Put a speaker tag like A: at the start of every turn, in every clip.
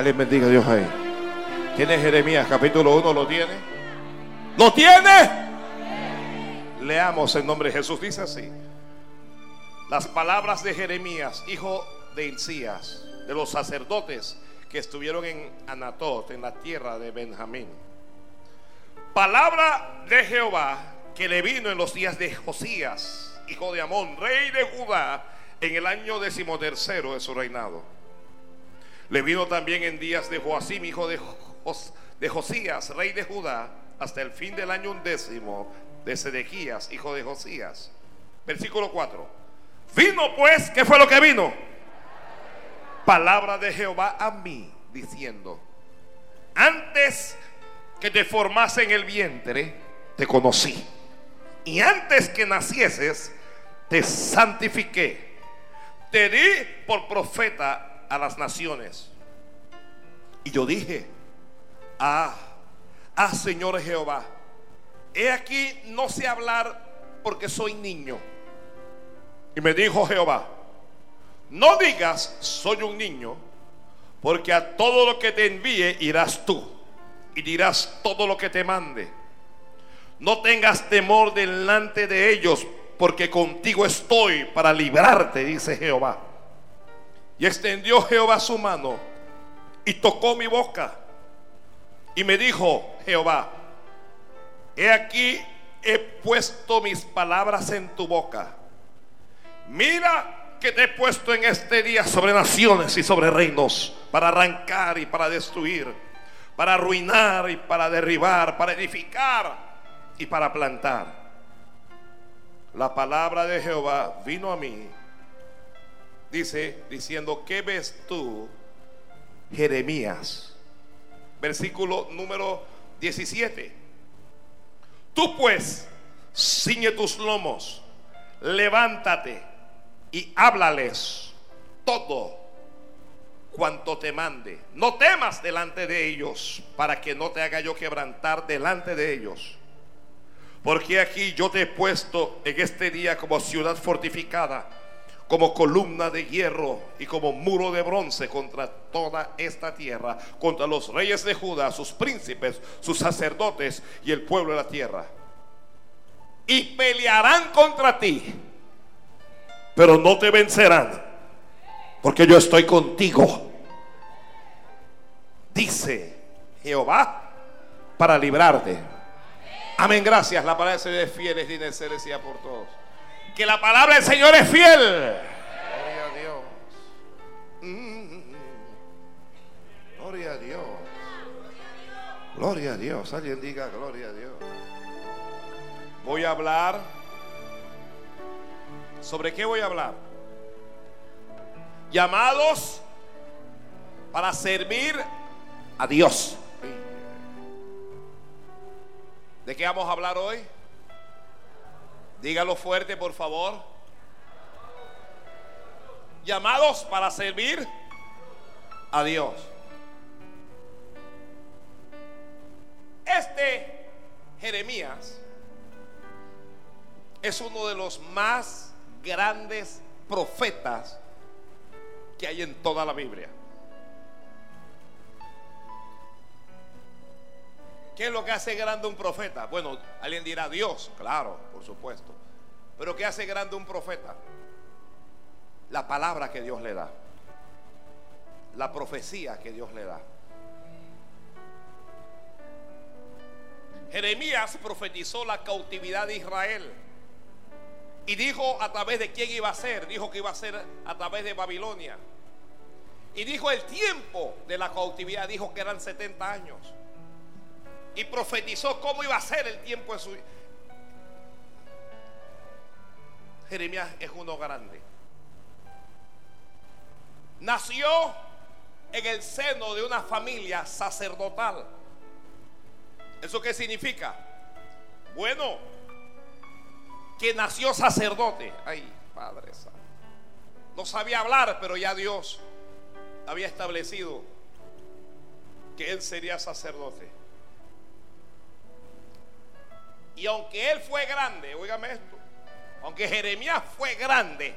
A: Alguien bendiga a Dios ahí. ¿Tiene Jeremías capítulo 1? ¿Lo tiene? ¿Lo tiene? Leamos en nombre de Jesús. Dice así. Las palabras de Jeremías, hijo de Hilcías, de los sacerdotes que estuvieron en Anatot, en la tierra de Benjamín. Palabra de Jehová que le vino en los días de Josías, hijo de Amón, rey de Judá, en el año decimotercero de su reinado. Le vino también en días de Joacim, hijo de, de Josías, rey de Judá, hasta el fin del año undécimo de Sedequías, hijo de Josías. Versículo 4. Vino pues, ¿qué fue lo que vino? Palabra de Jehová a mí, diciendo, antes que te formase en el vientre, te conocí. Y antes que nacieses, te santifiqué. Te di por profeta a las naciones. Y yo dije, ah, ah, Señor Jehová, he aquí no sé hablar porque soy niño. Y me dijo Jehová, no digas soy un niño, porque a todo lo que te envíe irás tú y dirás todo lo que te mande. No tengas temor delante de ellos, porque contigo estoy para librarte, dice Jehová. Y extendió Jehová su mano y tocó mi boca. Y me dijo Jehová, he aquí he puesto mis palabras en tu boca. Mira que te he puesto en este día sobre naciones y sobre reinos, para arrancar y para destruir, para arruinar y para derribar, para edificar y para plantar. La palabra de Jehová vino a mí, dice, diciendo, ¿qué ves tú, Jeremías? Versículo número 17. Tú pues, ciñe tus lomos, levántate y háblales todo cuanto te mande. No temas delante de ellos, para que no te haga yo quebrantar delante de ellos. Porque aquí yo te he puesto en este día como ciudad fortificada, como columna de hierro y como muro de bronce contra toda esta tierra, contra los reyes de Judá, sus príncipes, sus sacerdotes y el pueblo de la tierra. Y pelearán contra ti, pero no te vencerán, porque yo estoy contigo. Dice Jehová para librarte. Amén, gracias. La palabra del Señor es fiel, es de por todos. Que la palabra del Señor es fiel. Gloria a Dios. Mm. Gloria a Dios. Gloria a Dios. Alguien diga gloria a Dios. Voy a hablar. ¿Sobre qué voy a hablar? Llamados para servir a Dios. ¿De qué vamos a hablar hoy? Dígalo fuerte, por favor. Llamados para servir a Dios. Este Jeremías es uno de los más grandes profetas que hay en toda la Biblia. ¿Qué es lo que hace grande un profeta? Bueno, alguien dirá Dios, claro, por supuesto. Pero ¿qué hace grande un profeta? La palabra que Dios le da. La profecía que Dios le da. Jeremías profetizó la cautividad de Israel. Y dijo a través de quién iba a ser. Dijo que iba a ser a través de Babilonia. Y dijo el tiempo de la cautividad. Dijo que eran 70 años. Y profetizó cómo iba a ser el tiempo de su Jeremías es uno grande. Nació en el seno de una familia sacerdotal. ¿Eso qué significa? Bueno, que nació sacerdote. Ay, Padre Santo. No sabía hablar, pero ya Dios había establecido que él sería sacerdote. Y aunque él fue grande, oígame esto, aunque Jeremías fue grande,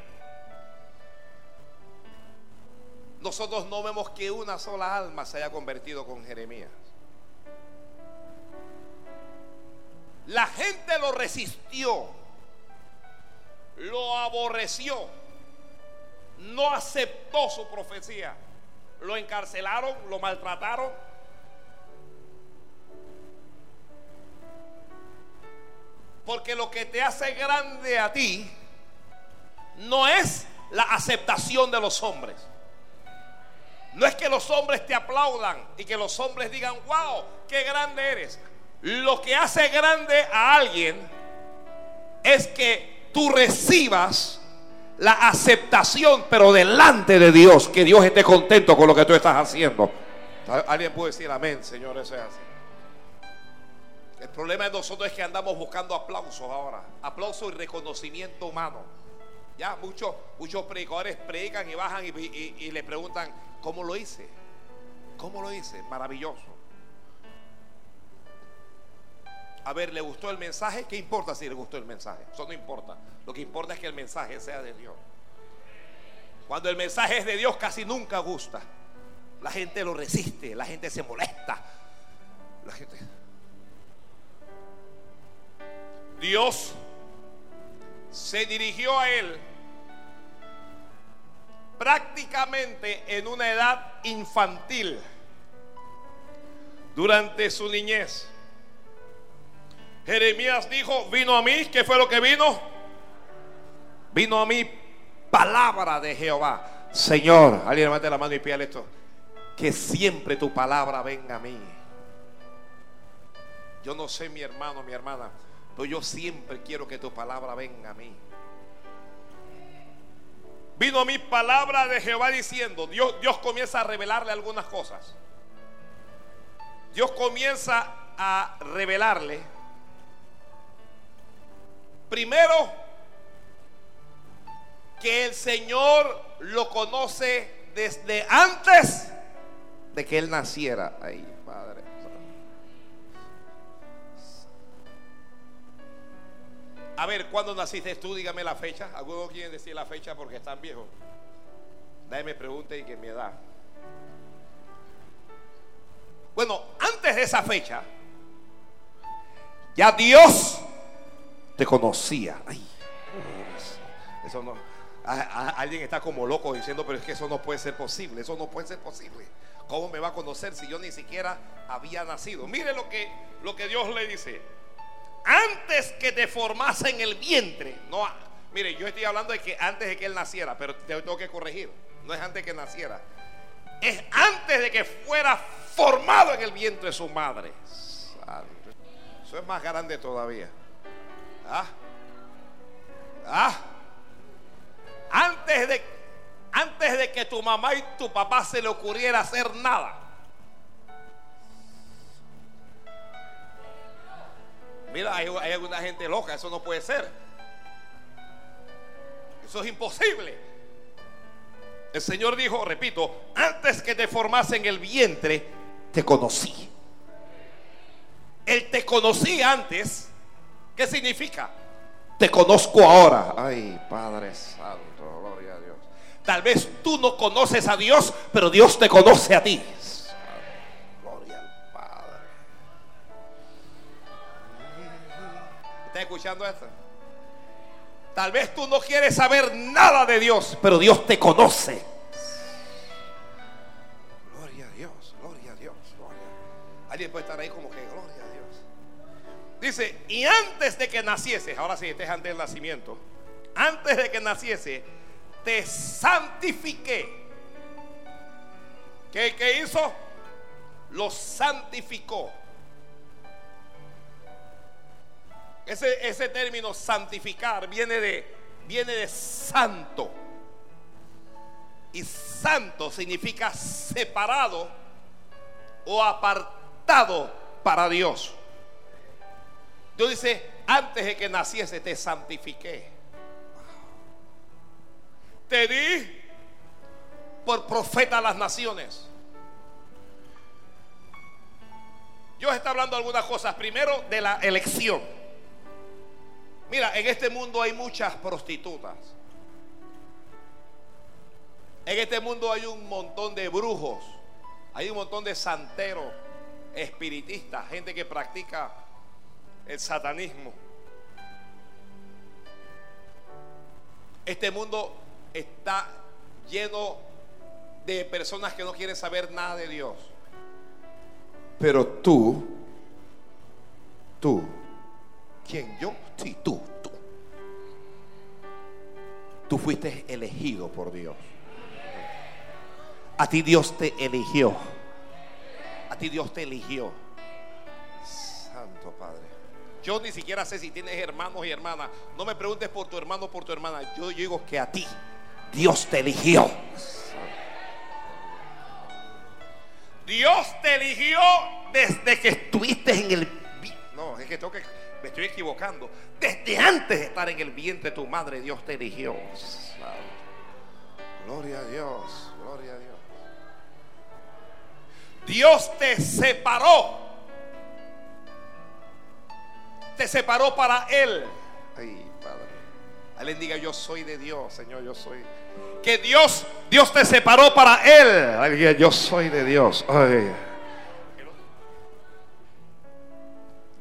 A: nosotros no vemos que una sola alma se haya convertido con Jeremías. La gente lo resistió, lo aborreció, no aceptó su profecía, lo encarcelaron, lo maltrataron. Porque lo que te hace grande a ti no es la aceptación de los hombres. No es que los hombres te aplaudan y que los hombres digan, wow, qué grande eres. Lo que hace grande a alguien es que tú recibas la aceptación, pero delante de Dios, que Dios esté contento con lo que tú estás haciendo. Alguien puede decir amén, Señor, eso es así. El problema de nosotros es que andamos buscando aplausos ahora, aplauso y reconocimiento humano. Ya muchos, muchos predicadores predican y bajan y, le preguntan, ¿cómo lo hice? ¿Cómo lo hice? Maravilloso. A ver, ¿le gustó el mensaje? ¿Qué importa si le gustó el mensaje? Eso no importa. Lo que importa es que el mensaje sea de Dios. Cuando el mensaje es de Dios casi nunca gusta. La gente lo resiste, la gente se molesta. La gente... Dios se dirigió a él prácticamente en una edad infantil, durante su niñez. Jeremías dijo, vino a mí, ¿qué fue lo que vino? Vino a mí palabra de Jehová. Señor, alguien levante la mano y pídale esto. Que siempre tu palabra venga a mí. Yo no sé mi hermano, mi hermana, pero yo siempre quiero que tu palabra venga a mí. Vino a mi palabra de Jehová diciendo, Dios, Dios comienza a revelarle algunas cosas. Dios comienza a revelarle, primero, que el Señor lo conoce desde antes de que Él naciera. Ahí, Padre. A ver, ¿cuándo naciste tú? Dígame la fecha. ¿Alguno quiere decir la fecha porque están viejos? Nadie me pregunte y que mi edad. Bueno, antes de esa fecha, ya Dios te conocía. Ay, eso no. alguien está como loco diciendo, pero es que eso no puede ser posible. Eso no puede ser posible. ¿Cómo me va a conocer si yo ni siquiera había nacido? Mire lo que, lo que Dios le dice antes que te formase en el vientre. No, mire, yo estoy hablando de que antes de que él naciera, pero te tengo que corregir. No es antes que naciera. Es antes de que fuera formado en el vientre de su madre. Eso es más grande todavía. ¿Ah? ¿Ah? Antes de, antes de que tu mamá y tu papá se le ocurriera hacer nada. Mira, hay, alguna gente loca, eso no puede ser. Eso es imposible. El Señor dijo, repito, antes que te formase en el vientre, te conocí. Él te conocí antes. ¿Qué significa? Te conozco ahora. Ay, Padre Santo, gloria a Dios. Tal vez tú no conoces a Dios, pero Dios te conoce a ti. Escuchando esto? Tal vez tú no quieres saber nada de Dios, pero Dios te conoce. Gloria a Dios, gloria a Dios, gloria. Alguien puede estar ahí como que gloria a Dios. Dice, y antes de que naciese, ahora sí, este es antes del nacimiento, antes de que naciese, te santifiqué. ¿Qué, qué hizo? Lo santificó. Ese, término santificar viene de, viene de santo. Y santo significa separado o apartado para Dios. Dios dice, antes de que naciese te santifiqué. Te di por profeta a las naciones. Dios está hablando algunas cosas. Primero de la elección. Mira, en este mundo hay muchas prostitutas. En este mundo hay un montón de brujos, hay un montón de santeros, espiritistas, gente que practica el satanismo. Este mundo está lleno de personas que no quieren saber nada de Dios. Pero tú, tú, ¿quién yo? Tú. Tú fuiste elegido por Dios. A ti Dios te eligió. A ti Dios te eligió. Santo Padre. Yo ni siquiera sé si tienes hermanos y hermanas. No me preguntes por tu hermano o por tu hermana. Yo digo que a ti Dios te eligió. Dios te eligió desde que estuviste en el... No, es que tengo que... Me estoy equivocando. Desde antes de estar en el vientre de tu madre, Dios te eligió. Gloria a Dios, gloria a Dios. Dios te separó. Te separó para Él. Ay, Padre. Alguien diga, yo soy de Dios, Señor, yo soy. Que Dios, Dios te separó para Él. Alguien, yo soy de Dios. Ay.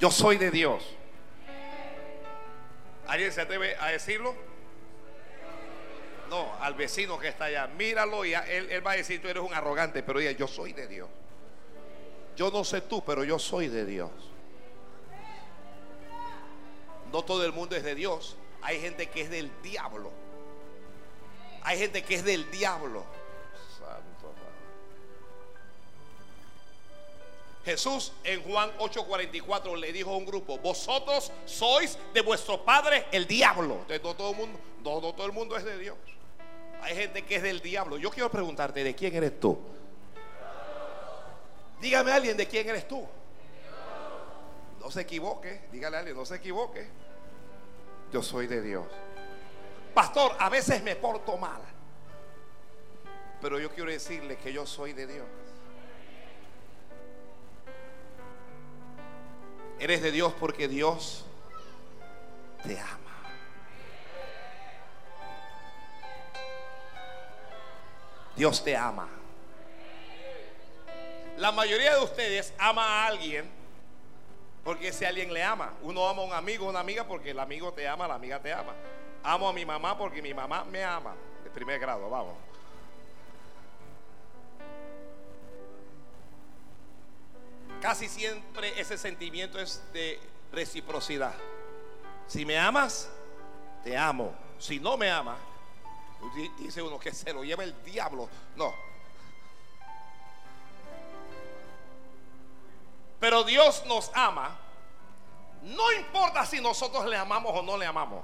A: Yo soy de Dios. ¿Alguien se atreve a decirlo? No, al vecino que está allá. Míralo y él, él va a decir, tú eres un arrogante, pero ella, yo soy de Dios. Yo no sé tú, pero yo soy de Dios. No todo el mundo es de Dios. Hay gente que es del diablo. Hay gente que es del diablo. Jesús en Juan 8:44 le dijo a un grupo, vosotros sois de vuestro padre el diablo. Entonces no todo el mundo, no, no todo el mundo es de Dios. Hay gente que es del diablo. Yo quiero preguntarte, ¿de quién eres tú? Dígame a alguien de quién eres tú. No se equivoque. Dígale a alguien, no se equivoque. Yo soy de Dios. Pastor, a veces me porto mal. Pero yo quiero decirle que yo soy de Dios. Eres de Dios porque Dios te ama. Dios te ama. La mayoría de ustedes ama a alguien porque ese alguien le ama. Uno ama a un amigo una amiga porque el amigo te ama, la amiga te ama. Amo a mi mamá porque mi mamá me ama. De primer grado, vamos. Casi siempre ese sentimiento es de reciprocidad. Si me amas, te amo. Si no me amas, dice uno que se lo lleva el diablo. No, Pero Dios nos ama. No importa si nosotros le amamos o no le amamos.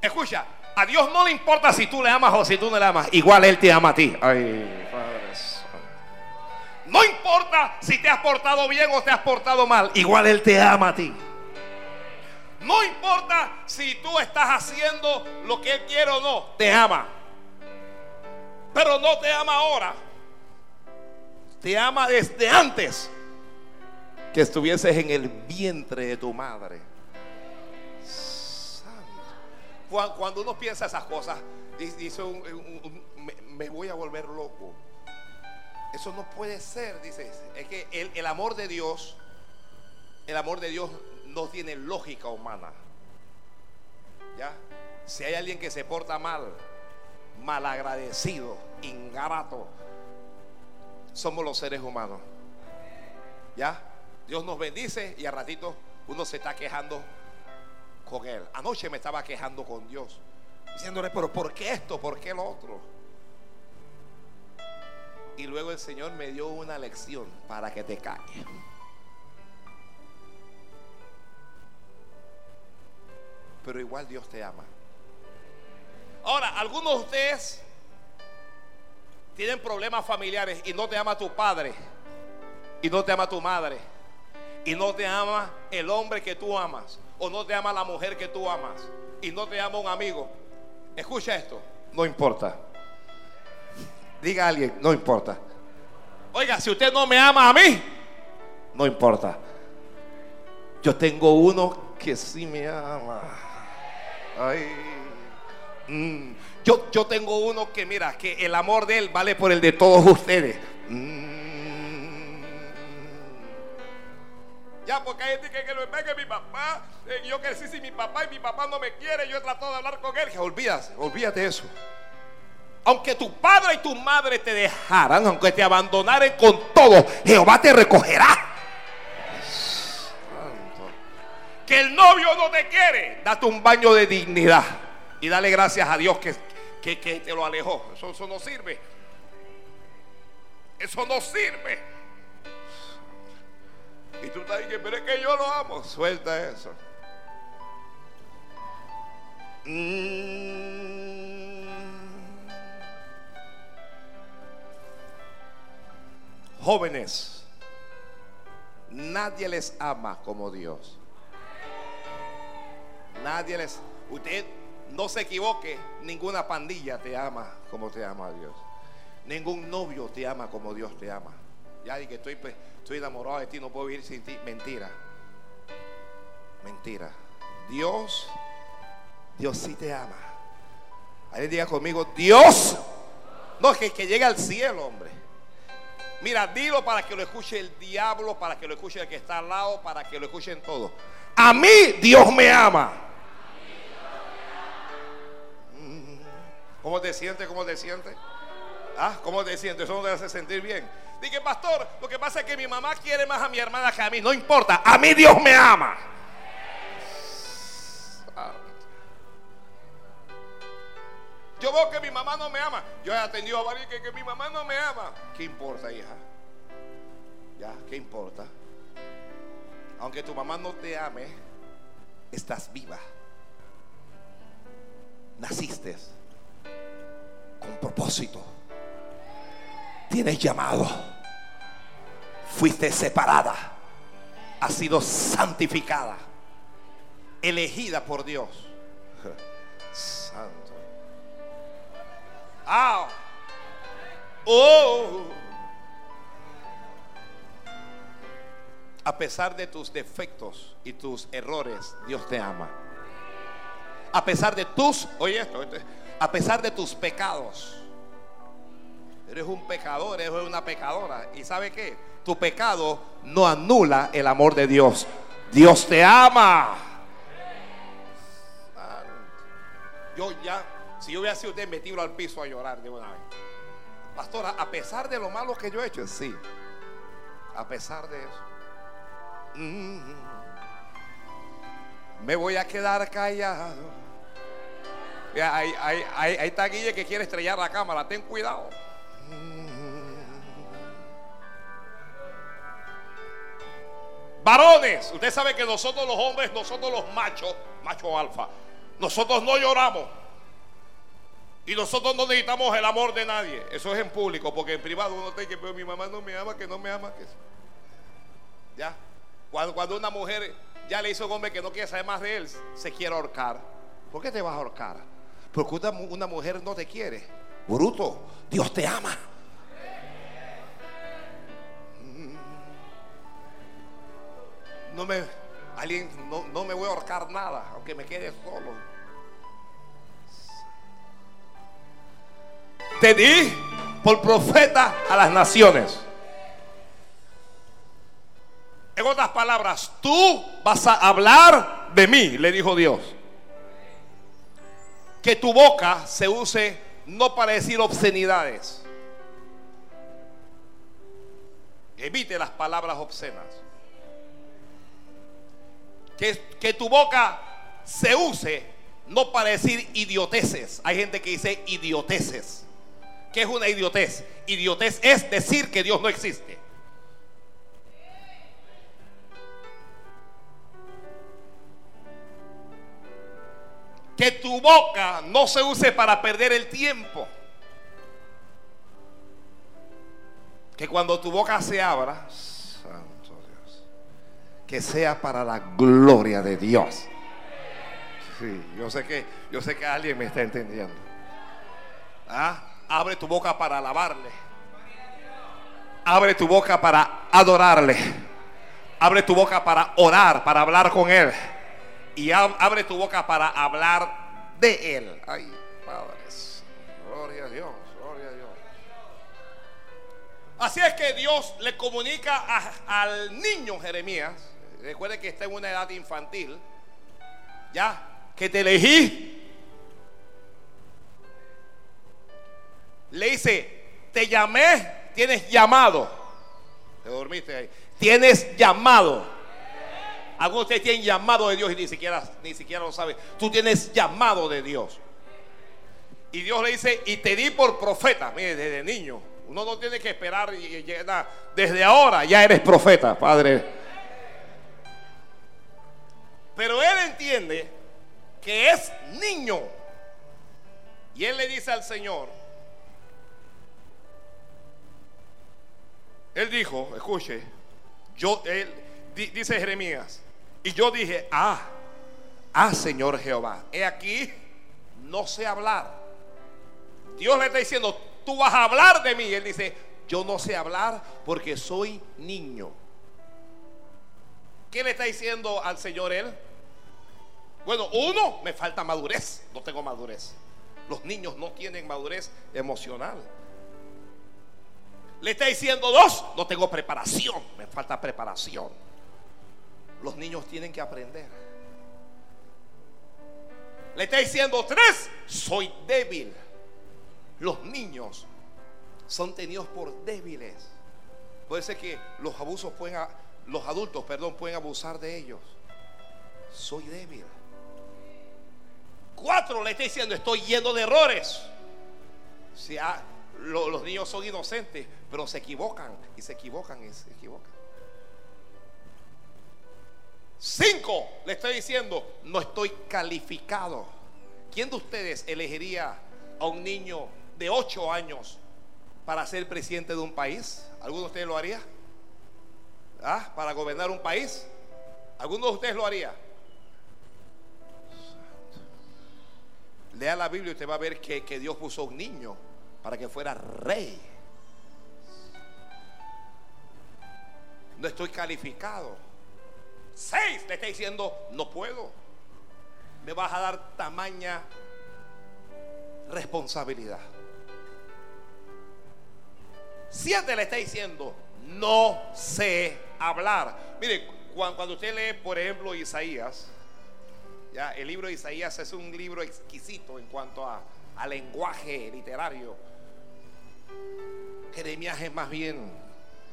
A: Escucha, a Dios no le importa si tú le amas o si tú no le amas. Igual Él te ama a ti. Ay, No importa si te has portado bien o te has portado mal. Igual Él te ama a ti. No importa si tú estás haciendo lo que Él quiere o no. Te ama. Pero no te ama ahora. Te ama desde antes que estuvieses en el vientre de tu madre. Cuando uno piensa esas cosas, dice me, voy a volver loco. Eso no puede ser, dice. Es que el, amor de Dios, el amor de Dios no tiene lógica humana. ¿Ya? Si hay alguien que se porta mal, malagradecido, ingrato, somos los seres humanos. ¿Ya? Dios nos bendice y a ratito uno se está quejando con Él. Anoche me estaba quejando con Dios, diciéndole, pero ¿por qué esto? ¿Por qué lo otro? Y luego el Señor me dio una lección para que te calles. Pero igual Dios te ama. Ahora, algunos de ustedes tienen problemas familiares y no te ama tu padre y no te ama tu madre y no te ama el hombre que tú amas, o no te ama la mujer que tú amas, y no te ama un amigo, escucha esto, no importa. Diga a alguien, no importa. Oiga, si usted no me ama a mí, no importa. Yo tengo uno que sí me ama. Ay, Mm. Yo, yo tengo uno que mira, que el amor de él vale por el de todos ustedes. Mm. Ya, porque hay gente que, lo que mi papá, eh, yo crecí sin mi papá y mi papá no me quiere, yo he tratado de hablar con él. Olvídate, olvídate eso. Aunque tu padre y tu madre te dejaran, aunque te abandonaran con todo, Jehová te recogerá. Que el novio no te quiere, date un baño de dignidad y dale gracias a Dios que, que, te lo alejó. Eso, eso no sirve. Eso no sirve. Y tú estás diciendo, pero es que yo lo amo. Suelta eso. Mm. Jóvenes, nadie les ama como Dios. Nadie les... Usted no se equivoque, ninguna pandilla te ama como te ama Dios. Ningún novio te ama como Dios te ama. Ya dije que estoy, pues, estoy enamorado de ti, no puedo vivir sin ti. Mentira. Mentira. Dios, Dios sí te ama. Alguien diga conmigo, Dios. No, es que, que llegue al cielo, hombre. Mira, dilo para que lo escuche el diablo, para que lo escuche el que está al lado, para que lo escuchen todos. A mí Dios me ama. ¿Cómo te sientes? ¿Cómo te sientes? ¿Ah? ¿Cómo te sientes? Eso no te hace sentir bien. Dije, pastor, lo que pasa es que mi mamá quiere más a mi hermana que a mí. No importa, a mí Dios me ama. Yo veo que mi mamá no me ama. Yo he atendido a varios que, que mi mamá no me ama. ¿Qué importa, hija? Ya, ¿qué importa? Aunque tu mamá no te ame, estás viva. Naciste con propósito. Tienes llamado. Fuiste separada. Has sido santificada. Elegida por Dios. Oh. A pesar de tus defectos y tus errores, Dios te ama. A pesar de tus, oye esto a pesar de tus pecados. Eres un pecador, eres una pecadora. ¿Y sabe qué? Tu pecado no anula el amor de Dios. Dios te ama. Yo ya, si yo hubiera sido usted, metido al piso a llorar de una vez. Pastora, a pesar de lo malo que yo he hecho, sí. A pesar de eso. Mm. me voy a quedar callado ahí, está Guille que quiere estrellar la cámara. Ten cuidado. Varones, usted sabe que nosotros los hombres, nosotros los machos, macho alfa, nosotros no lloramos. Y nosotros no necesitamos el amor de nadie. Eso es en público, porque en privado uno tiene que, pero mi mamá no me ama, que no me ama. Que... Ya. Cuando, cuando una mujer ya le hizo un hombre que no quiere saber más de él, se quiere ahorcar. ¿Por qué te vas a ahorcar? Porque una, mujer no te quiere. Bruto, Dios te ama. Mm. No me, alguien, no, no me voy a ahorcar nada, aunque me quede solo. Te di por profeta a las naciones. En otras palabras, tú vas a hablar de mí, le dijo Dios que tu boca se use no para decir obscenidades. Evite las palabras obscenas. Que, que tu boca se use no para decir idioteces. Hay gente que dice idioteces. ¿Qué es una idiotez? Idiotez es decir que Dios no existe. que tu boca no se use para perder el tiempo. Que cuando tu boca se abra, Santo Dios, que sea para la gloria de Dios. Sí, yo sé que, yo sé que alguien me está entendiendo. ¿Ah? Abre tu boca para alabarle. Abre tu boca para adorarle. Abre tu boca para orar, para hablar con Él y abre tu boca para hablar de Él. Gloria a Dios, gloria a Dios.
B: Así es que Dios le comunica al niño Jeremías, recuerde que está en una edad infantil, ya, que te elegí. Le dice, te llamé, tienes llamado. Te dormiste ahí. Tienes llamado. Algunos de ustedes tienen llamado de Dios y ni siquiera, ni siquiera lo saben. Tú tienes llamado de Dios. Y Dios le dice, y te di por profeta. Mire, desde niño. Uno no tiene que esperar y. Desde ahora ya eres profeta, Padre. Pero él entiende que es niño. Y él le dice al Señor, él dijo, escuche, yo, él, di- dice Jeremías, y yo dije, ah, ah, Señor Jehová, he aquí, no sé hablar. Dios le está diciendo, tú vas a hablar de mí. Él dice, yo no sé hablar porque soy niño. ¿Qué le está diciendo al Señor él? Bueno, uno, me falta madurez. No tengo madurez. Los niños no tienen madurez emocional. Le está diciendo dos, no tengo preparación. Me falta preparación. Los niños tienen que aprender. Le está diciendo tres, soy débil. Los niños son tenidos por débiles. Puede ser que los abusos pueden, los adultos, perdón, pueden abusar de ellos. Soy débil. Cuatro, le está diciendo, estoy lleno de errores. Si ha- lo- los niños son inocentes, pero se equivocan y se equivocan y se equivocan. Cinco, le estoy diciendo, no estoy calificado. ¿Quién de ustedes elegiría a un niño de 8 años para ser presidente de un país? ¿Alguno de ustedes lo haría? ¿Ah? ¿Para gobernar un país? ¿Alguno de ustedes lo haría? Lea la Biblia y usted va a ver que, que Dios puso un niño para que fuera rey. No estoy calificado. Seis, le está diciendo, no puedo. Me vas a dar tamaña responsabilidad. Siete le está diciendo, no sé hablar. Mire, cuan- cuando usted lee, por ejemplo, Isaías, ya, el libro de Isaías es un libro exquisito en cuanto a, a lenguaje literario. Jeremías es más bien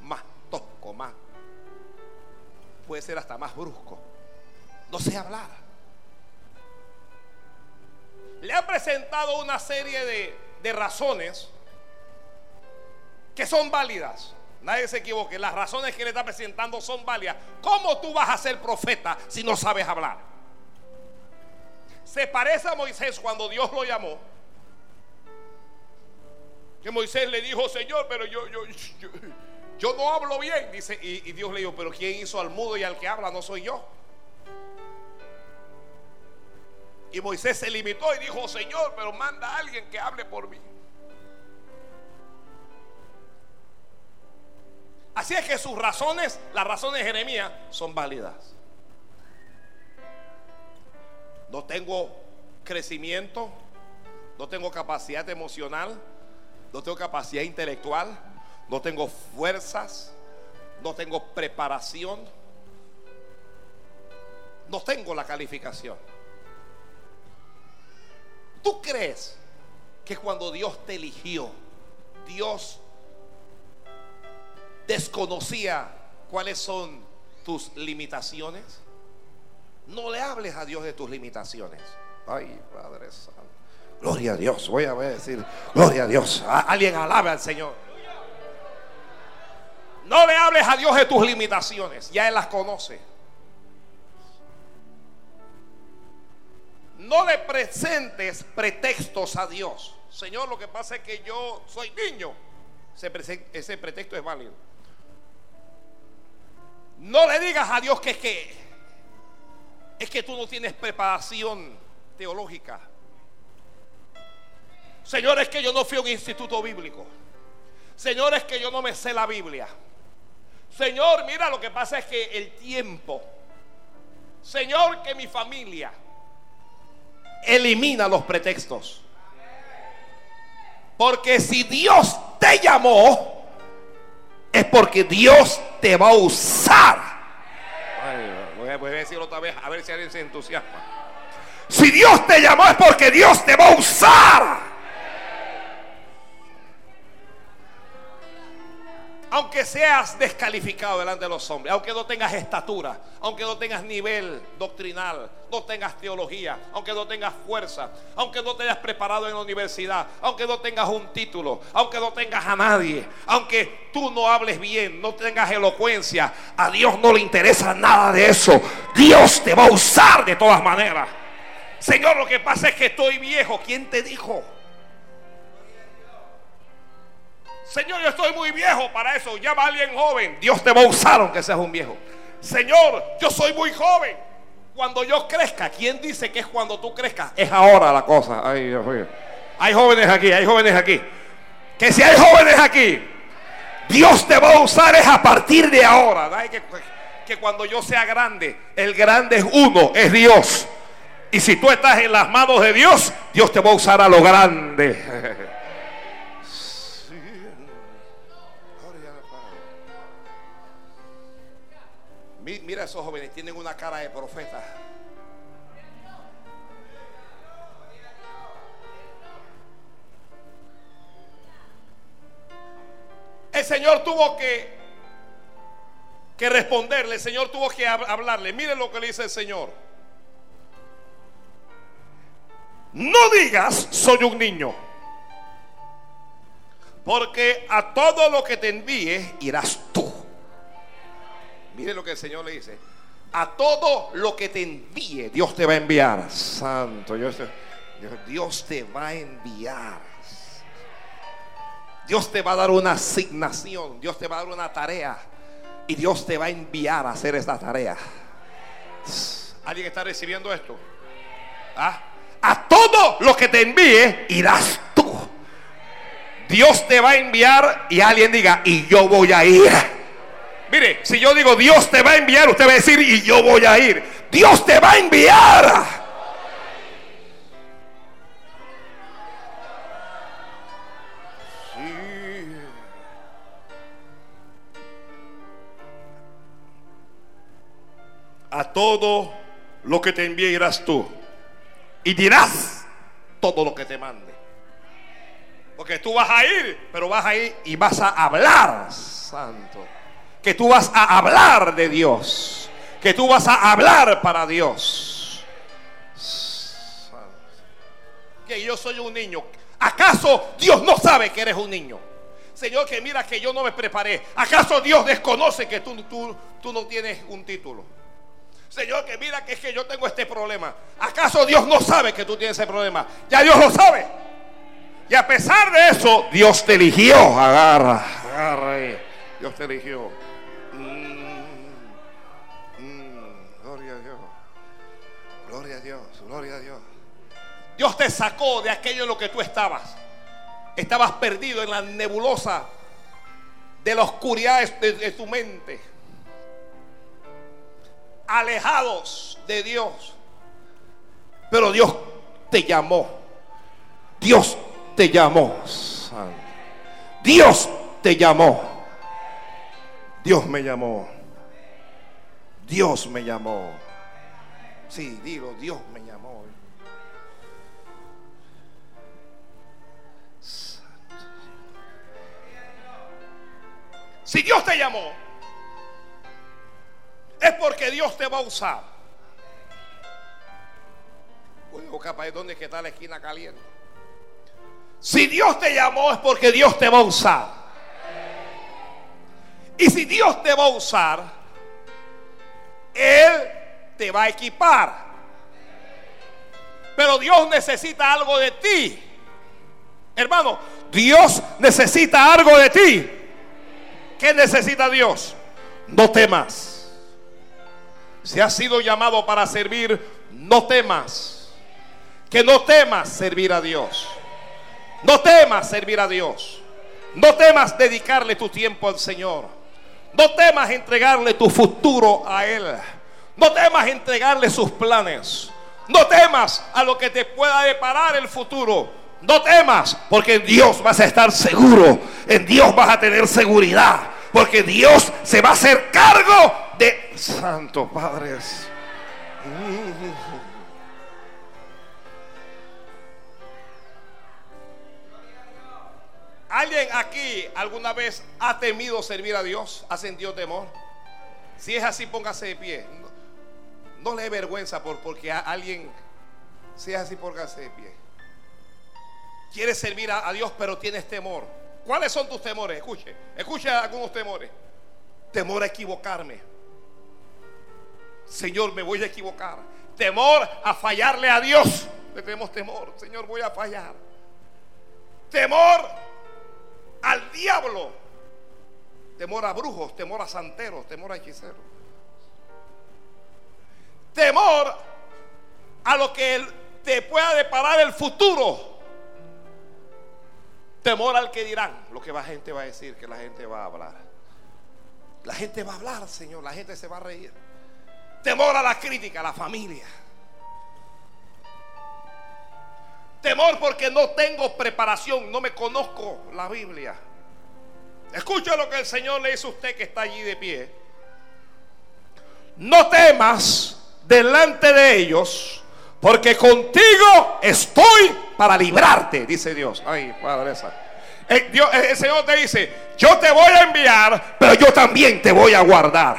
B: más tosco, más puede ser hasta más brusco. No sé hablar. Le ha presentado una serie de, de razones que son válidas. Nadie se equivoque. Las razones que le está presentando son válidas. ¿Cómo tú vas a ser profeta si no sabes hablar? Se parece a Moisés cuando Dios lo llamó. Que Moisés le dijo, Señor, pero yo, yo, yo, yo no hablo bien. Dice, y, y Dios le dijo, pero ¿quién hizo al mudo y al que habla? No soy yo. Y Moisés se limitó y dijo, Señor, pero manda a alguien que hable por mí. Así es que sus razones, las razones de Jeremías, son válidas. No tengo crecimiento, no tengo capacidad emocional, no tengo capacidad intelectual, no tengo fuerzas, no tengo preparación, no tengo la calificación. ¿Tú crees que cuando Dios te eligió, Dios desconocía cuáles son tus limitaciones? No le hables a Dios de tus limitaciones. Ay, Padre Santo. Gloria a Dios. Voy a decir, gloria a Dios. Alguien alabe al Señor. No le hables a Dios de tus limitaciones. Ya Él las conoce. No le presentes pretextos a Dios. Señor, lo que pasa es que yo soy niño. Ese, ese pretexto es válido. No le digas a Dios que es que es que tú no tienes preparación teológica. Señor, es que yo no fui a un instituto bíblico. Señor, es que yo no me sé la Biblia. Señor, mira, lo que pasa es que el tiempo. Señor, que mi familia elimina los pretextos. Porque si Dios te llamó, es porque Dios te va a usar. voy, a, voy a decirlo otra vez, a ver si alguien se entusiasma. Si Dios te llamó es porque Dios te va a usar. Aunque seas descalificado delante de los hombres, aunque no tengas estatura, aunque no tengas nivel doctrinal, no tengas teología, aunque no tengas fuerza, aunque no te hayas preparado en la universidad, aunque no tengas un título, aunque no tengas a nadie, aunque tú no hables bien, no tengas elocuencia, a Dios no le interesa nada de eso. Dios te va a usar de todas maneras. Señor, lo que pasa es que estoy viejo. ¿Quién te dijo? Señor, yo estoy muy viejo para eso. Llama a alguien joven. Dios te va a usar aunque seas un viejo. Señor, yo soy muy joven. Cuando yo crezca, ¿quién dice que es cuando tú crezcas? Es ahora la cosa. Ay, Dios mío. Hay jóvenes aquí, hay jóvenes aquí. Que si hay jóvenes aquí, Dios te va a usar es a partir de ahora. Que, que cuando yo sea grande, el grande es uno, es Dios. Y si tú estás en las manos de Dios, Dios te va a usar a lo grande. Mira esos jóvenes, tienen una cara de profeta. El Señor tuvo que, que responderle, el Señor tuvo que hablarle. Miren lo que le dice el Señor. No digas, soy un niño. Porque a todo lo que te envíe irás tú. Mire lo que el Señor le dice. A todo lo que te envíe, Dios te va a enviar. Santo, Dios, Dios te va a enviar. Dios te va a dar una asignación. Dios te va a dar una tarea. Y Dios te va a enviar a hacer esta tarea. ¿Alguien está recibiendo esto? ¿Ah? A todo lo que te envíe irás tú. Dios te va a enviar y alguien diga, y yo voy a ir. Mire, si yo digo Dios te va a enviar, usted va a decir, y yo voy a ir. Dios te va a enviar. A todo lo que te envíe irás tú y dirás todo lo que te mande. Porque tú vas a ir, pero vas a ir y vas a hablar, santo. Que tú vas a hablar de Dios. Que tú vas a hablar para Dios. Que yo soy un niño. ¿Acaso Dios no sabe que eres un niño? Señor, que mira que yo no me preparé. ¿Acaso Dios desconoce que tú, tú, tú no tienes un título? Señor, que mira que es que yo tengo este problema. ¿Acaso Dios no sabe que tú tienes ese problema? Ya Dios lo sabe. Y a pesar de eso, Dios te eligió. Agarra, agarra. Dios te eligió. Dios te sacó de aquello en lo que tú estabas. Estabas perdido en la nebulosa de la oscuridad de tu mente alejados de Dios. Pero Dios te llamó. Dios te llamó. Dios te llamó. Dios me llamó. Dios me llamó. Sí, digo, Dios me llamó. Si Dios te llamó, es porque Dios te va a usar. Bueno, capaz de dónde está la esquina caliente. Si Dios te llamó es porque Dios te va a usar. Y si Dios te va a usar, Él te va a equipar. Pero Dios necesita algo de ti. Hermano, Dios necesita algo de ti. ¿Qué necesita Dios? No temas. Si has sido llamado para servir, no temas. Que no temas servir a Dios. No temas servir a Dios. No temas dedicarle tu tiempo al Señor. No temas entregarle tu futuro a Él. No temas entregarle sus planes. No temas a lo que te pueda deparar el futuro.
A: No temas, porque en Dios vas a estar seguro. En Dios vas a tener seguridad. Porque Dios se va a hacer cargo de Santo Padres. ¿Alguien aquí alguna vez ha temido servir a Dios? ¿Ha sentido temor? Si es así, póngase de pie. No, le dé vergüenza por, porque alguien, si es así, póngase de pie. Quieres servir a, Dios, pero tienes temor. ¿Cuáles son tus temores? Escuche, escuche algunos temores. Temor a equivocarme. Señor, me voy a equivocar. Temor a fallarle a Dios. Le tenemos temor. Señor, voy a fallar. Temor al diablo. Temor a brujos, temor a santeros, temor a hechiceros. Temor a lo que te pueda deparar el futuro. Temor al que dirán, lo que la gente va a decir, que la gente va a hablar. La gente va a hablar, Señor, la gente se va a reír. Temor a la crítica, a la familia. Temor porque no tengo preparación, no me conozco la Biblia. Escucha lo que el Señor le dice a usted que está allí de pie. No temas delante de ellos, porque contigo estoy para librarte, dice Dios. Ay, Padre el, Dios, el Señor te dice, yo te voy a enviar, pero yo también te voy a guardar.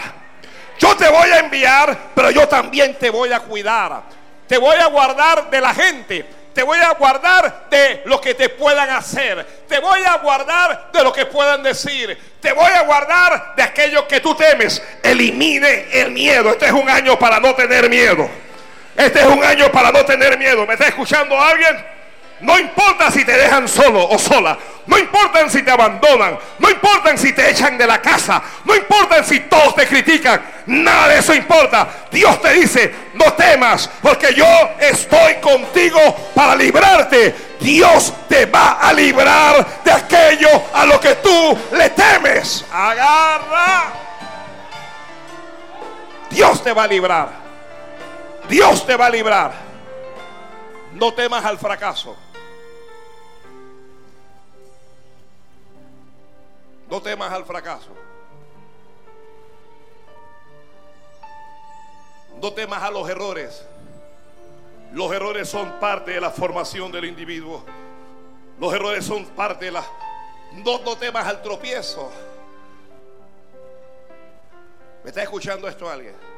A: Yo te voy a enviar, pero yo también te voy a cuidar. Te voy a guardar de la gente te voy a guardar de lo que te puedan hacer. Te voy a guardar de lo que puedan decir. Te voy a guardar de aquello que tú temes. Elimine el miedo. Este es un año para no tener miedo. Este es un año para no tener miedo. ¿Me está escuchando alguien? No importa si te dejan solo o sola. No importa si te abandonan. No importa si te echan de la casa. No importa si todos te critican. Nada de eso importa. Dios te dice, no temas porque yo estoy contigo para librarte. Dios te va a librar de aquello a lo que tú le temes. Agarra. Dios te va a librar. Dios te va a librar. No temas al fracaso. No temas al fracaso. No temas a los errores. Los errores son parte de la formación del individuo. Los errores son parte de la... No, no temas al tropiezo. ¿Me está escuchando esto alguien?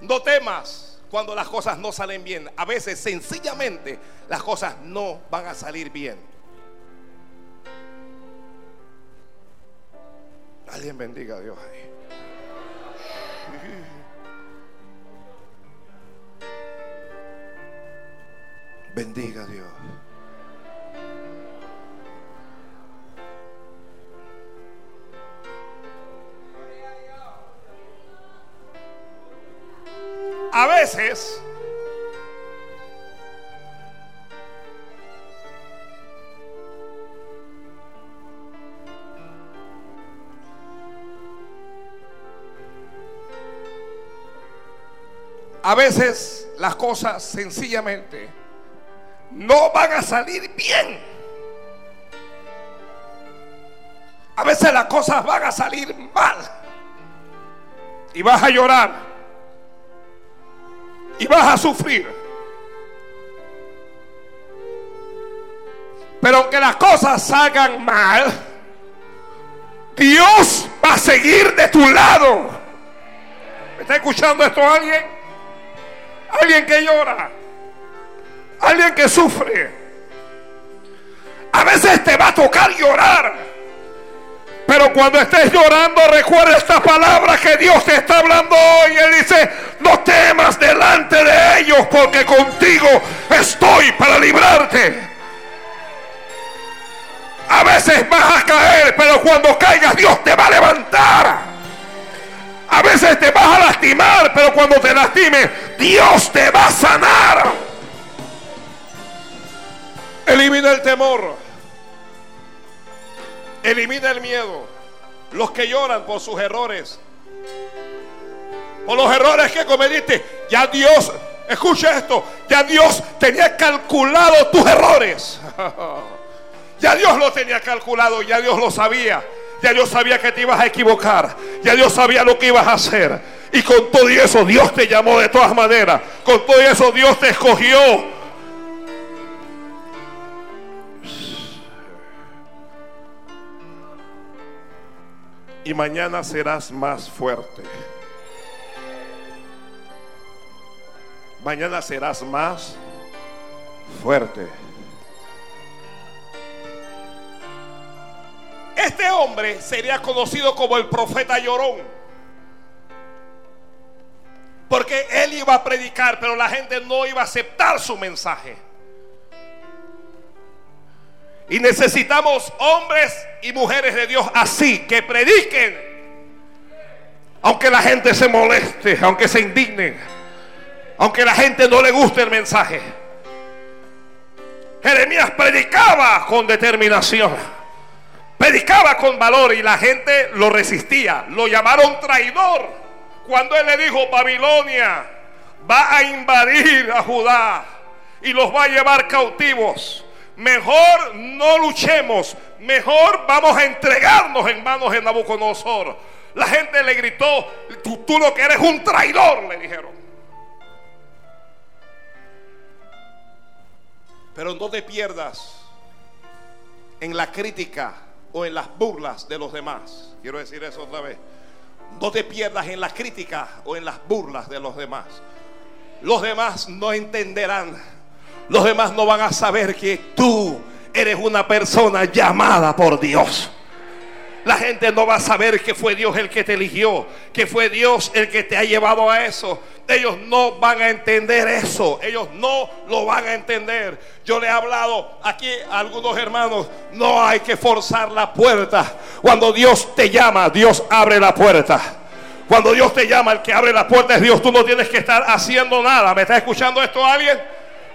A: No temas cuando las cosas no salen bien. A veces sencillamente las cosas no van a salir bien. Alguien bendiga a Dios ahí. Bendiga a Dios. A veces A veces las cosas sencillamente no van a salir bien. A veces las cosas van a salir mal. Y vas a llorar. Y vas a sufrir. Pero aunque las cosas salgan mal, Dios va a seguir de tu lado. ¿Me está escuchando esto alguien? Alguien que llora. Alguien que sufre. A veces te va a tocar llorar. Pero cuando estés llorando, recuerda esta palabra que Dios te está hablando hoy. Él dice, no temas delante de ellos porque contigo estoy para librarte. A veces vas a caer, pero cuando caigas Dios te va a levantar. A veces te vas a lastimar, pero cuando te lastimes, Dios te va a sanar. Elimina el temor. Elimina el miedo. Los que lloran por sus errores. Por los errores que cometiste. Ya Dios Escucha esto, ya Dios tenía calculado tus errores. Ya Dios lo tenía calculado, ya Dios lo sabía. Ya Dios sabía que te ibas a equivocar. Ya Dios sabía lo que ibas a hacer. Y con todo eso Dios te llamó de todas maneras. Con todo eso Dios te escogió. Y mañana serás más fuerte. Mañana serás más fuerte. Este hombre sería conocido como el profeta llorón. Porque él iba a predicar, pero la gente no iba a aceptar su mensaje. Y necesitamos hombres y mujeres de Dios así, que prediquen. Aunque la gente se moleste, aunque se indigne, aunque la gente no le guste el mensaje. Jeremías predicaba con determinación. Predicaba con valor y la gente lo resistía. Lo llamaron traidor. Cuando él le dijo, Babilonia va a invadir a Judá y los va a llevar cautivos. Mejor no luchemos, mejor vamos a entregarnos en manos de Nabucodonosor. La gente le gritó, tú, lo que eres un traidor, le dijeron. Pero no te pierdas en la crítica o en las burlas de los demás. Quiero decir eso otra vez. No te pierdas en la crítica o en las burlas de los demás. Los demás no entenderán. Los demás no van a saber que tú eres una persona llamada por Dios. La gente no va a saber que fue Dios el que te eligió, que fue Dios el que te ha llevado a eso. Ellos no van a entender eso, ellos no lo van a entender. Yo le he hablado aquí a algunos hermanos, no hay que forzar la puerta. Cuando Dios te llama, Dios abre la puerta. Cuando Dios te llama, el que abre la puerta es Dios. Tú no tienes que estar haciendo nada. ¿Me está escuchando esto alguien?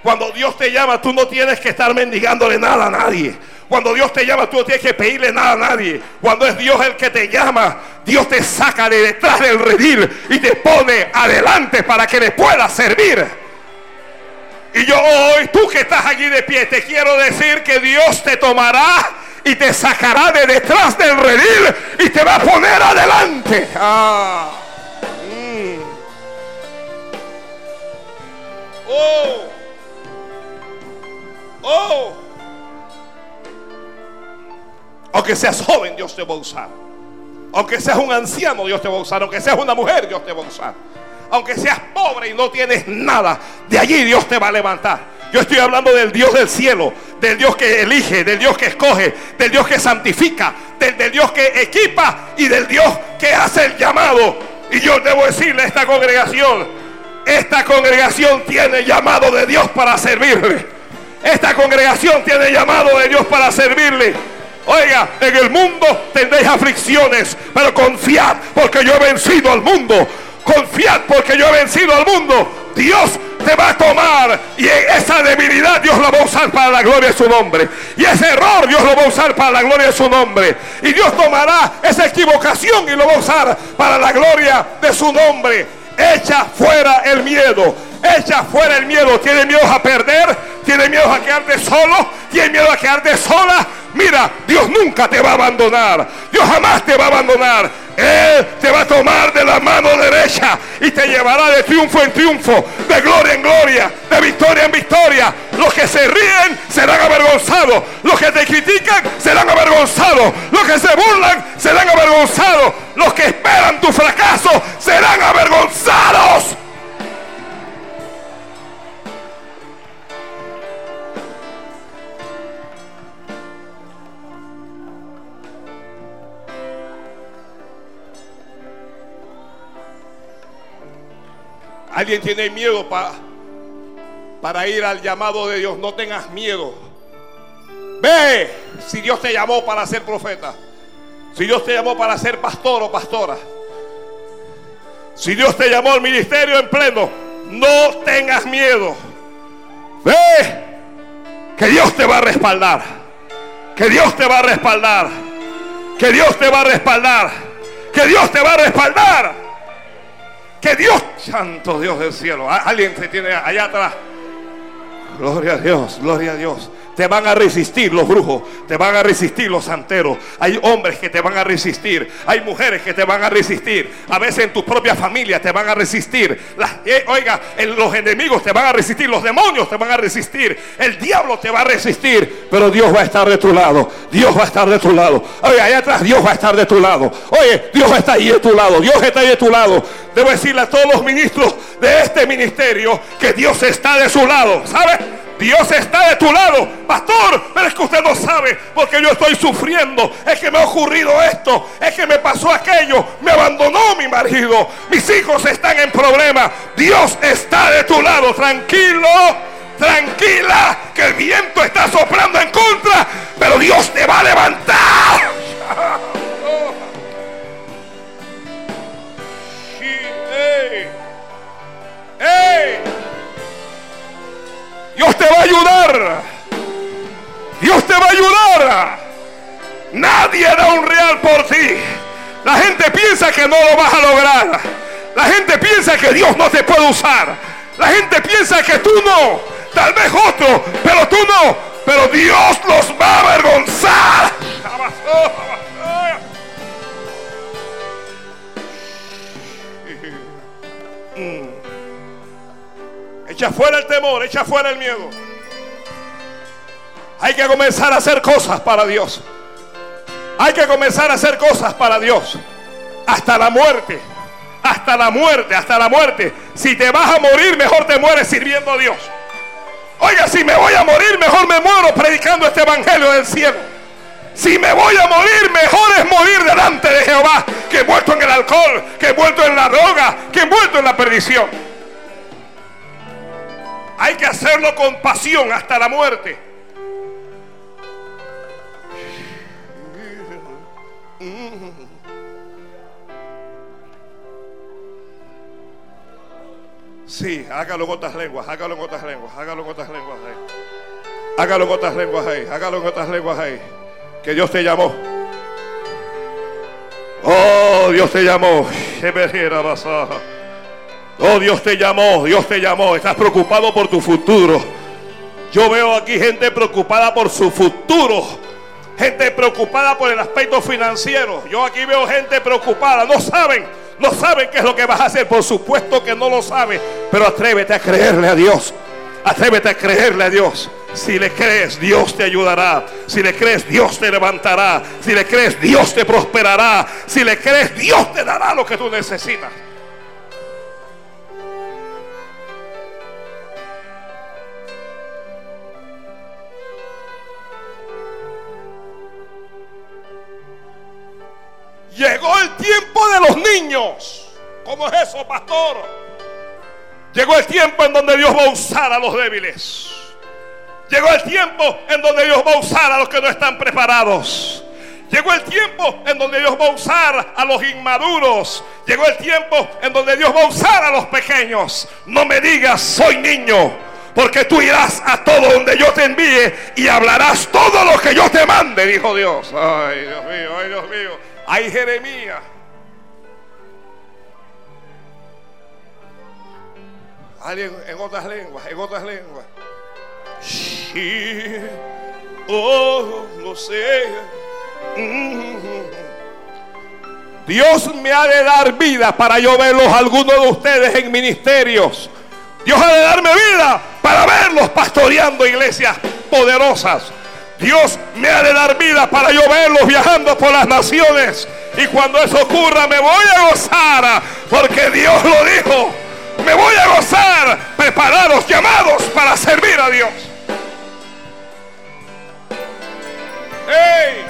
A: Cuando Dios te llama, tú no tienes que estar mendigándole nada a nadie. Cuando Dios te llama, tú no tienes que pedirle nada a nadie. Cuando es Dios el que te llama, Dios te saca de detrás del redil y te pone adelante para que le puedas servir. Y yo hoy, tú que estás allí de pie, te quiero decir que Dios te tomará y te sacará de detrás del redil y te va a poner adelante. Ah. Mm. Oh. Oh. Aunque seas joven, Dios te va a usar. Aunque seas un anciano, Dios te va a usar. Aunque seas una mujer, Dios te va a usar. Aunque seas pobre y no tienes nada, de allí Dios te va a levantar. Yo estoy hablando del Dios del cielo, del Dios que elige, del Dios que escoge, del Dios que santifica, del, Dios que equipa y del Dios que hace el llamado. Y yo debo decirle a esta congregación, esta congregación tiene llamado de Dios para servirle. Esta congregación tiene llamado de Dios para servirle. Oiga, en el mundo tendréis aflicciones, pero confiad porque yo he vencido al mundo. Confiad porque yo he vencido al mundo. Dios te va a tomar y esa debilidad Dios la va a usar para la gloria de su nombre. Y ese error Dios lo va a usar para la gloria de su nombre. Y Dios tomará esa equivocación y lo va a usar para la gloria de su nombre. Echa fuera el miedo. Echa fuera el miedo. ¿Tiene miedo a perder? ¿Tiene miedo a quedarte solo? ¿Tiene miedo a quedarte sola? Mira, Dios nunca te va a abandonar. Dios jamás te va a abandonar. Él te va a tomar de la mano derecha y te llevará de triunfo en triunfo, de gloria en gloria, de victoria en victoria. Los que se ríen serán avergonzados. Los que te critican serán avergonzados. Los que se burlan serán avergonzados. Los que esperan tu fracaso serán avergonzados. Alguien tiene miedo para, para ir al llamado de Dios. No tengas miedo. Ve si Dios te llamó para ser profeta. Si Dios te llamó para ser pastor o pastora. Si Dios te llamó al ministerio en pleno. No tengas miedo. Ve que Dios te va a respaldar. Que Dios te va a respaldar. Que Dios te va a respaldar. Que Dios te va a respaldar. Que Dios, santo Dios del cielo, alguien se tiene allá atrás. Gloria a Dios, gloria a Dios. Te van a resistir los brujos, te van a resistir los santeros. Hay hombres que te van a resistir, hay mujeres que te van a resistir. A veces en tu propia familia te van a resistir. Eh, oiga, los enemigos te van a resistir, los demonios te van a resistir, el diablo te va a resistir. Pero Dios va a estar de tu lado, Dios va a estar de tu lado. Oye, allá atrás Dios va a estar de tu lado. Oye, Dios está ahí de tu lado, Dios está ahí de tu lado. Debo decirle a todos los ministros de este ministerio que Dios está de su lado, ¿sabes? Dios está de tu lado, pastor, pero es que usted no sabe porque yo estoy sufriendo, es que me ha ocurrido esto, es que me pasó aquello, me abandonó mi marido, mis hijos están en problemas, Dios está de tu lado, tranquilo, tranquila, que el viento está soplando en contra, pero Dios te va a levantar. Dios te va a ayudar. Dios te va a ayudar. Nadie da un real por ti. La gente piensa que no lo vas a lograr. La gente piensa que Dios no te puede usar. La gente piensa que tú no. Tal vez otro, pero tú no. Pero Dios los va a avergonzar. Echa fuera el temor, echa fuera el miedo. Hay que comenzar a hacer cosas para Dios. Hay que comenzar a hacer cosas para Dios. Hasta la muerte. Hasta la muerte, hasta la muerte. Si te vas a morir, mejor te mueres sirviendo a Dios. Oiga, si me voy a morir, mejor me muero predicando este evangelio del cielo. Si me voy a morir, mejor es morir delante de Jehová que envuelto en el alcohol, que envuelto en la droga, que envuelto en la perdición. Hay que hacerlo con pasión hasta la muerte. Sí, hágalo en otras lenguas, hágalo en otras lenguas, hágalo en otras lenguas ahí. Hágalo en otras lenguas ahí, hágalo en otras lenguas ahí. Que Dios te llamó. Oh, Dios te llamó. Oh, Dios te llamó, Dios te llamó. Estás preocupado por tu futuro. Yo veo aquí gente preocupada por su futuro. Gente preocupada por el aspecto financiero. Yo aquí veo gente preocupada. No saben, no saben qué es lo que vas a hacer. Por supuesto que no lo saben. Pero atrévete a creerle a Dios. Atrévete a creerle a Dios. Si le crees, Dios te ayudará. Si le crees, Dios te levantará. Si le crees, Dios te prosperará. Si le crees, Dios te dará lo que tú necesitas. Llegó el tiempo de los niños. ¿Cómo es eso, pastor? Llegó el tiempo en donde Dios va a usar a los débiles. Llegó el tiempo en donde Dios va a usar a los que no están preparados. Llegó el tiempo en donde Dios va a usar a los inmaduros. Llegó el tiempo en donde Dios va a usar a los pequeños. No me digas, soy niño. Porque tú irás a todo donde yo te envíe y hablarás todo lo que yo te mande, dijo Dios. Ay, Dios mío, ay, Dios mío. Hay Jeremías. Alguien en otras lenguas, en otras lenguas. Sí, oh, no sé. Dios me ha de dar vida para yo verlos algunos de ustedes en ministerios. Dios ha de darme vida para verlos pastoreando iglesias poderosas. Dios me ha de dar vida para yo verlos viajando por las naciones. Y cuando eso ocurra me voy a gozar, porque Dios lo dijo. Me voy a gozar, preparados, llamados para servir a Dios. ¡Hey!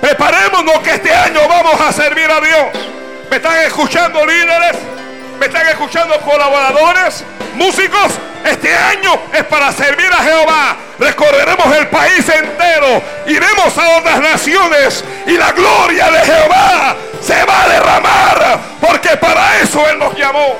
A: Preparémonos que este año vamos a servir a Dios. ¿Me están escuchando líderes? ¿Me están escuchando colaboradores? ¿Músicos? Este año es para servir a Jehová. Recorreremos el país entero. Iremos a otras naciones. Y la gloria de Jehová se va a derramar. Porque para eso Él nos llamó.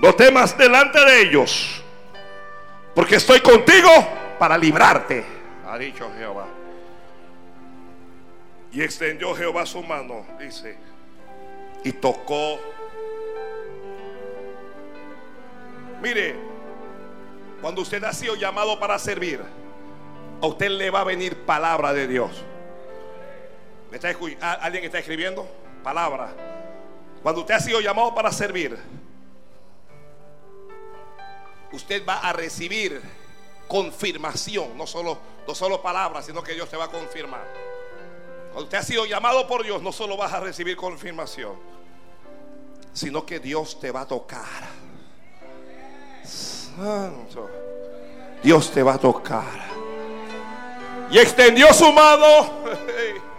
A: No temas delante de ellos, porque estoy contigo para librarte, ha dicho Jehová. Y extendió Jehová su mano, dice, y tocó. Mire, cuando usted ha sido llamado para servir, a usted le va a venir palabra de Dios. ¿Me está ¿Alguien está escribiendo? Palabra. Cuando usted ha sido llamado para servir, usted va a recibir confirmación, no solo, no solo palabras, sino que Dios te va a confirmar. Cuando usted ha sido llamado por Dios, no solo vas a recibir confirmación, sino que Dios te va a tocar. Santo. Dios te va a tocar y extendió su mano.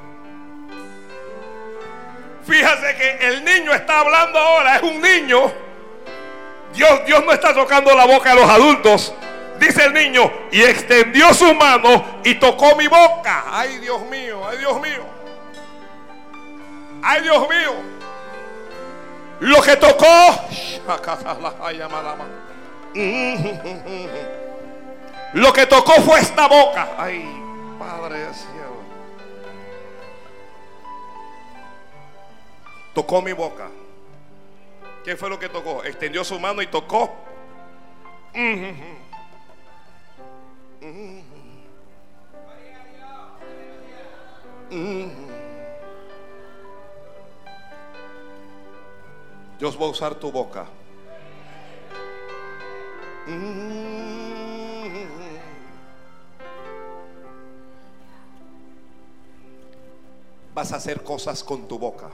A: Fíjate que el niño está hablando ahora, es un niño. Dios, Dios no está tocando la boca de los adultos. Dice el niño, y extendió su mano y tocó mi boca. Ay, Dios mío, ay, Dios mío. Ay, Dios mío. Lo que tocó. Lo que tocó fue esta boca. Ay. Padre cielo. Tocó mi boca. ¿Qué fue lo que tocó? Extendió su mano y tocó. Dios va a usar tu boca vas a hacer cosas con tu boca.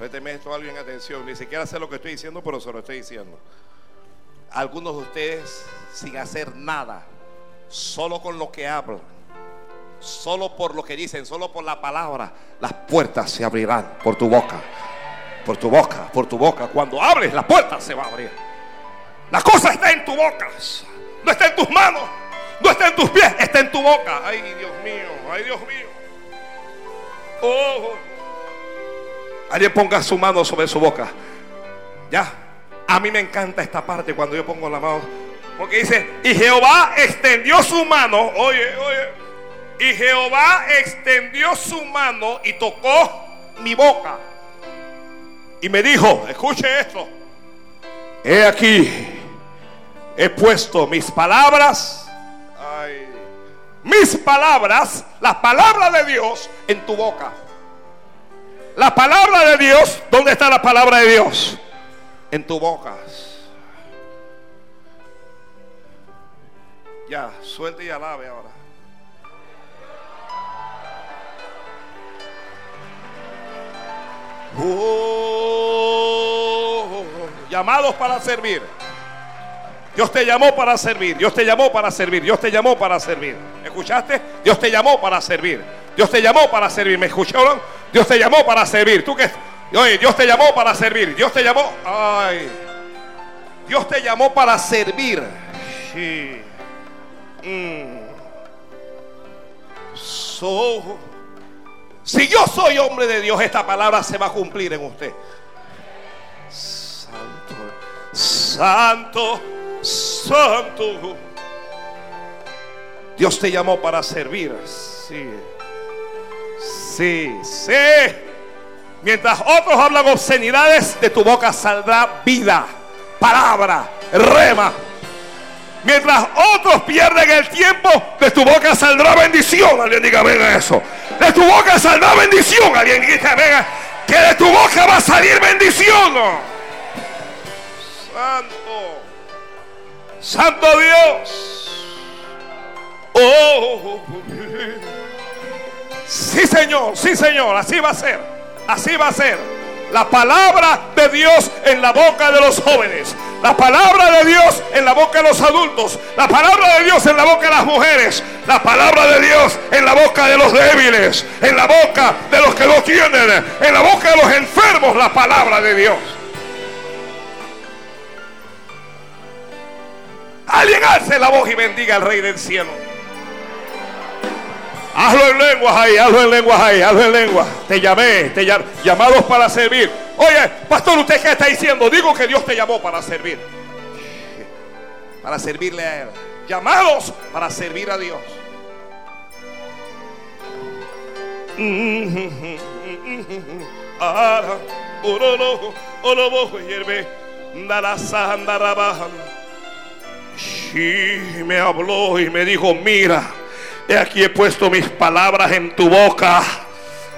A: Présteme esto a alguien atención. Ni siquiera sé lo que estoy diciendo, pero se lo estoy diciendo. Algunos de ustedes sin hacer nada, solo con lo que hablan, solo por lo que dicen, solo por la palabra, las puertas se abrirán por tu boca. Por tu boca, por tu boca. Cuando hables, la puerta se va a abrir. La cosa está en tu boca, no está en tus manos, no está en tus pies, está en tu boca. Ay, Dios mío, ay, Dios mío. Oh. Alguien ponga su mano sobre su boca. Ya. A mí me encanta esta parte cuando yo pongo la mano. Porque dice, y Jehová extendió su mano. Oye, oye. Y Jehová extendió su mano y tocó mi boca. Y me dijo, escuche esto. He aquí, he puesto mis palabras. Ay mis palabras, la palabra de Dios en tu boca. La palabra de Dios, ¿dónde está la palabra de Dios? En tu boca. Ya, suelte y alabe ahora. Oh, llamados para servir. Dios te llamó para servir. Dios te llamó para servir. Dios te llamó para servir. ¿Escuchaste? Dios te llamó para servir. Dios te llamó para servir. ¿Me escucharon? Dios te llamó para servir. ¿Tú Dios te llamó para servir. Dios te llamó. Ay. Dios te llamó para servir. Sí. Mm. si yo soy hombre de Dios, esta palabra se va a cumplir en usted. Santo. Santo santo. Dios te llamó para servir. Sí. Sí, sí. Mientras otros hablan obscenidades, de tu boca saldrá vida, palabra, rema. Mientras otros pierden el tiempo, de tu boca saldrá bendición. Alguien diga, venga eso. De tu boca saldrá bendición. Alguien diga, venga, que de tu boca va a salir bendición. Santo. Santo Dios. Oh, sí Señor, sí Señor, así va a ser, así va a ser. La palabra de Dios en la boca de los jóvenes. La palabra de Dios en la boca de los adultos. La palabra de Dios en la boca de las mujeres. La palabra de Dios en la boca de los débiles. En la boca de los que no tienen. En la boca de los enfermos. La palabra de Dios. Alguien alce la voz y bendiga al Rey del cielo. Hazlo en lenguas ahí, hazlo en lenguas ahí, hazlo en lenguas. Te llamé, te llamé, llamados para servir. Oye, pastor, ¿usted qué está diciendo? Digo que Dios te llamó para servir. Para servirle a Él. Llamados para servir a Dios. Sí, me habló y me dijo, mira, he aquí he puesto mis palabras en tu boca.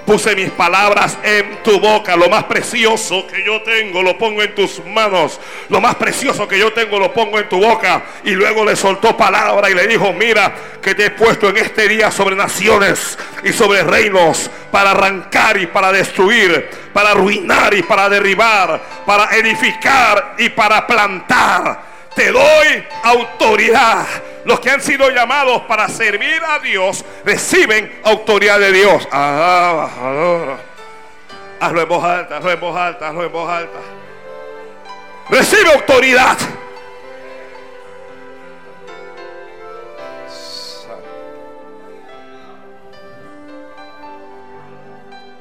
A: Puse mis palabras en tu boca. Lo más precioso que yo tengo lo pongo en tus manos. Lo más precioso que yo tengo lo pongo en tu boca. Y luego le soltó palabra y le dijo, mira que te he puesto en este día sobre naciones y sobre reinos para arrancar y para destruir, para arruinar y para derribar, para edificar y para plantar te doy autoridad. Los que han sido llamados para servir a Dios reciben autoridad de Dios. Ah, hazlo en voz alta, hazlo en voz alta, hazlo en voz alta. Recibe autoridad.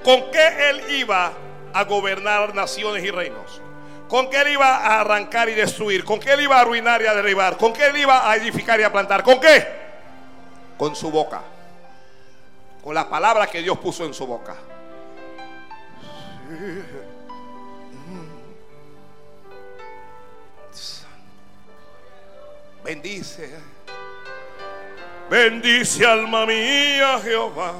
A: ¿Con qué él iba a gobernar naciones y reinos? ¿Con qué él iba a arrancar y destruir? ¿Con qué él iba a arruinar y a derribar? ¿Con qué él iba a edificar y a plantar? ¿Con qué? Con su boca. Con la palabra que Dios puso en su boca. Bendice. Bendice alma mía Jehová.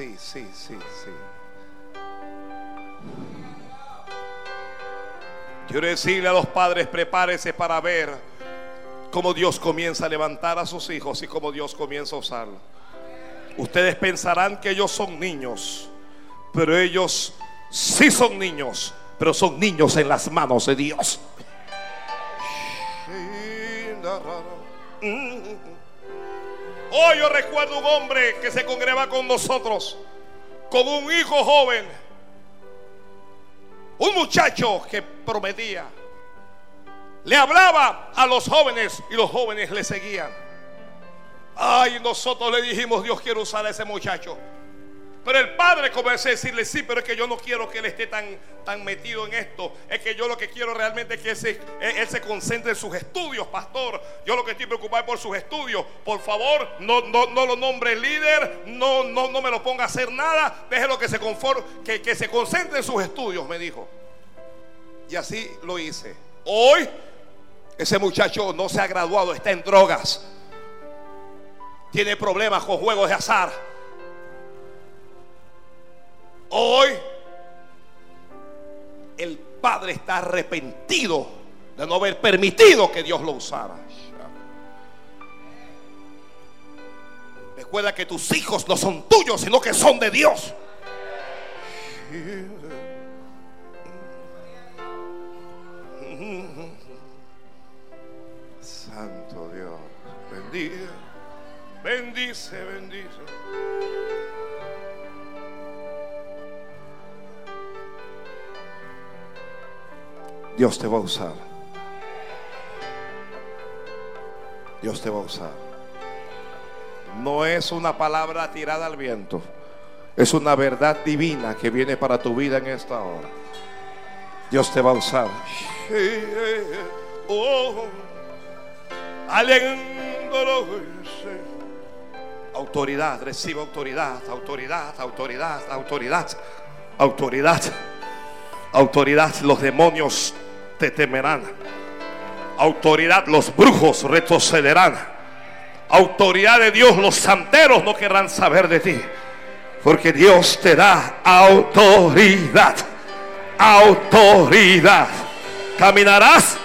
A: Sí, sí, sí, sí. Quiero decirle a los padres, prepárese para ver cómo Dios comienza a levantar a sus hijos y cómo Dios comienza a usarlo. Ustedes pensarán que ellos son niños, pero ellos sí son niños, pero son niños en las manos de Dios. Hoy yo recuerdo un hombre que se congregaba con nosotros, con un hijo joven, un muchacho que prometía. Le hablaba a los jóvenes y los jóvenes le seguían. Ay, nosotros le dijimos, Dios quiere usar a ese muchacho. Pero el padre comenzó a decirle, sí, pero es que yo no quiero que él esté tan, tan metido en esto. Es que yo lo que quiero realmente es que él se, él se concentre en sus estudios, pastor. Yo lo que estoy preocupado es por sus estudios. Por favor, no, no, no lo nombre líder, no, no, no me lo ponga a hacer nada. Déjelo que se, que, que se concentre en sus estudios, me dijo. Y así lo hice. Hoy, ese muchacho no se ha graduado, está en drogas. Tiene problemas con juegos de azar Hoy el Padre está arrepentido de no haber permitido que Dios lo usara. Recuerda que tus hijos no son tuyos, sino que son de Dios. Santo Dios, bendice, bendice, bendice. Dios te va a usar. Dios te va a usar. No es una palabra tirada al viento. Es una verdad divina que viene para tu vida en esta hora. Dios te va a usar. Autoridad, recibe autoridad, autoridad, autoridad, autoridad, autoridad, autoridad. Los demonios te temerán. Autoridad, los brujos retrocederán. Autoridad de Dios, los santeros no querrán saber de ti. Porque Dios te da autoridad. Autoridad. Caminarás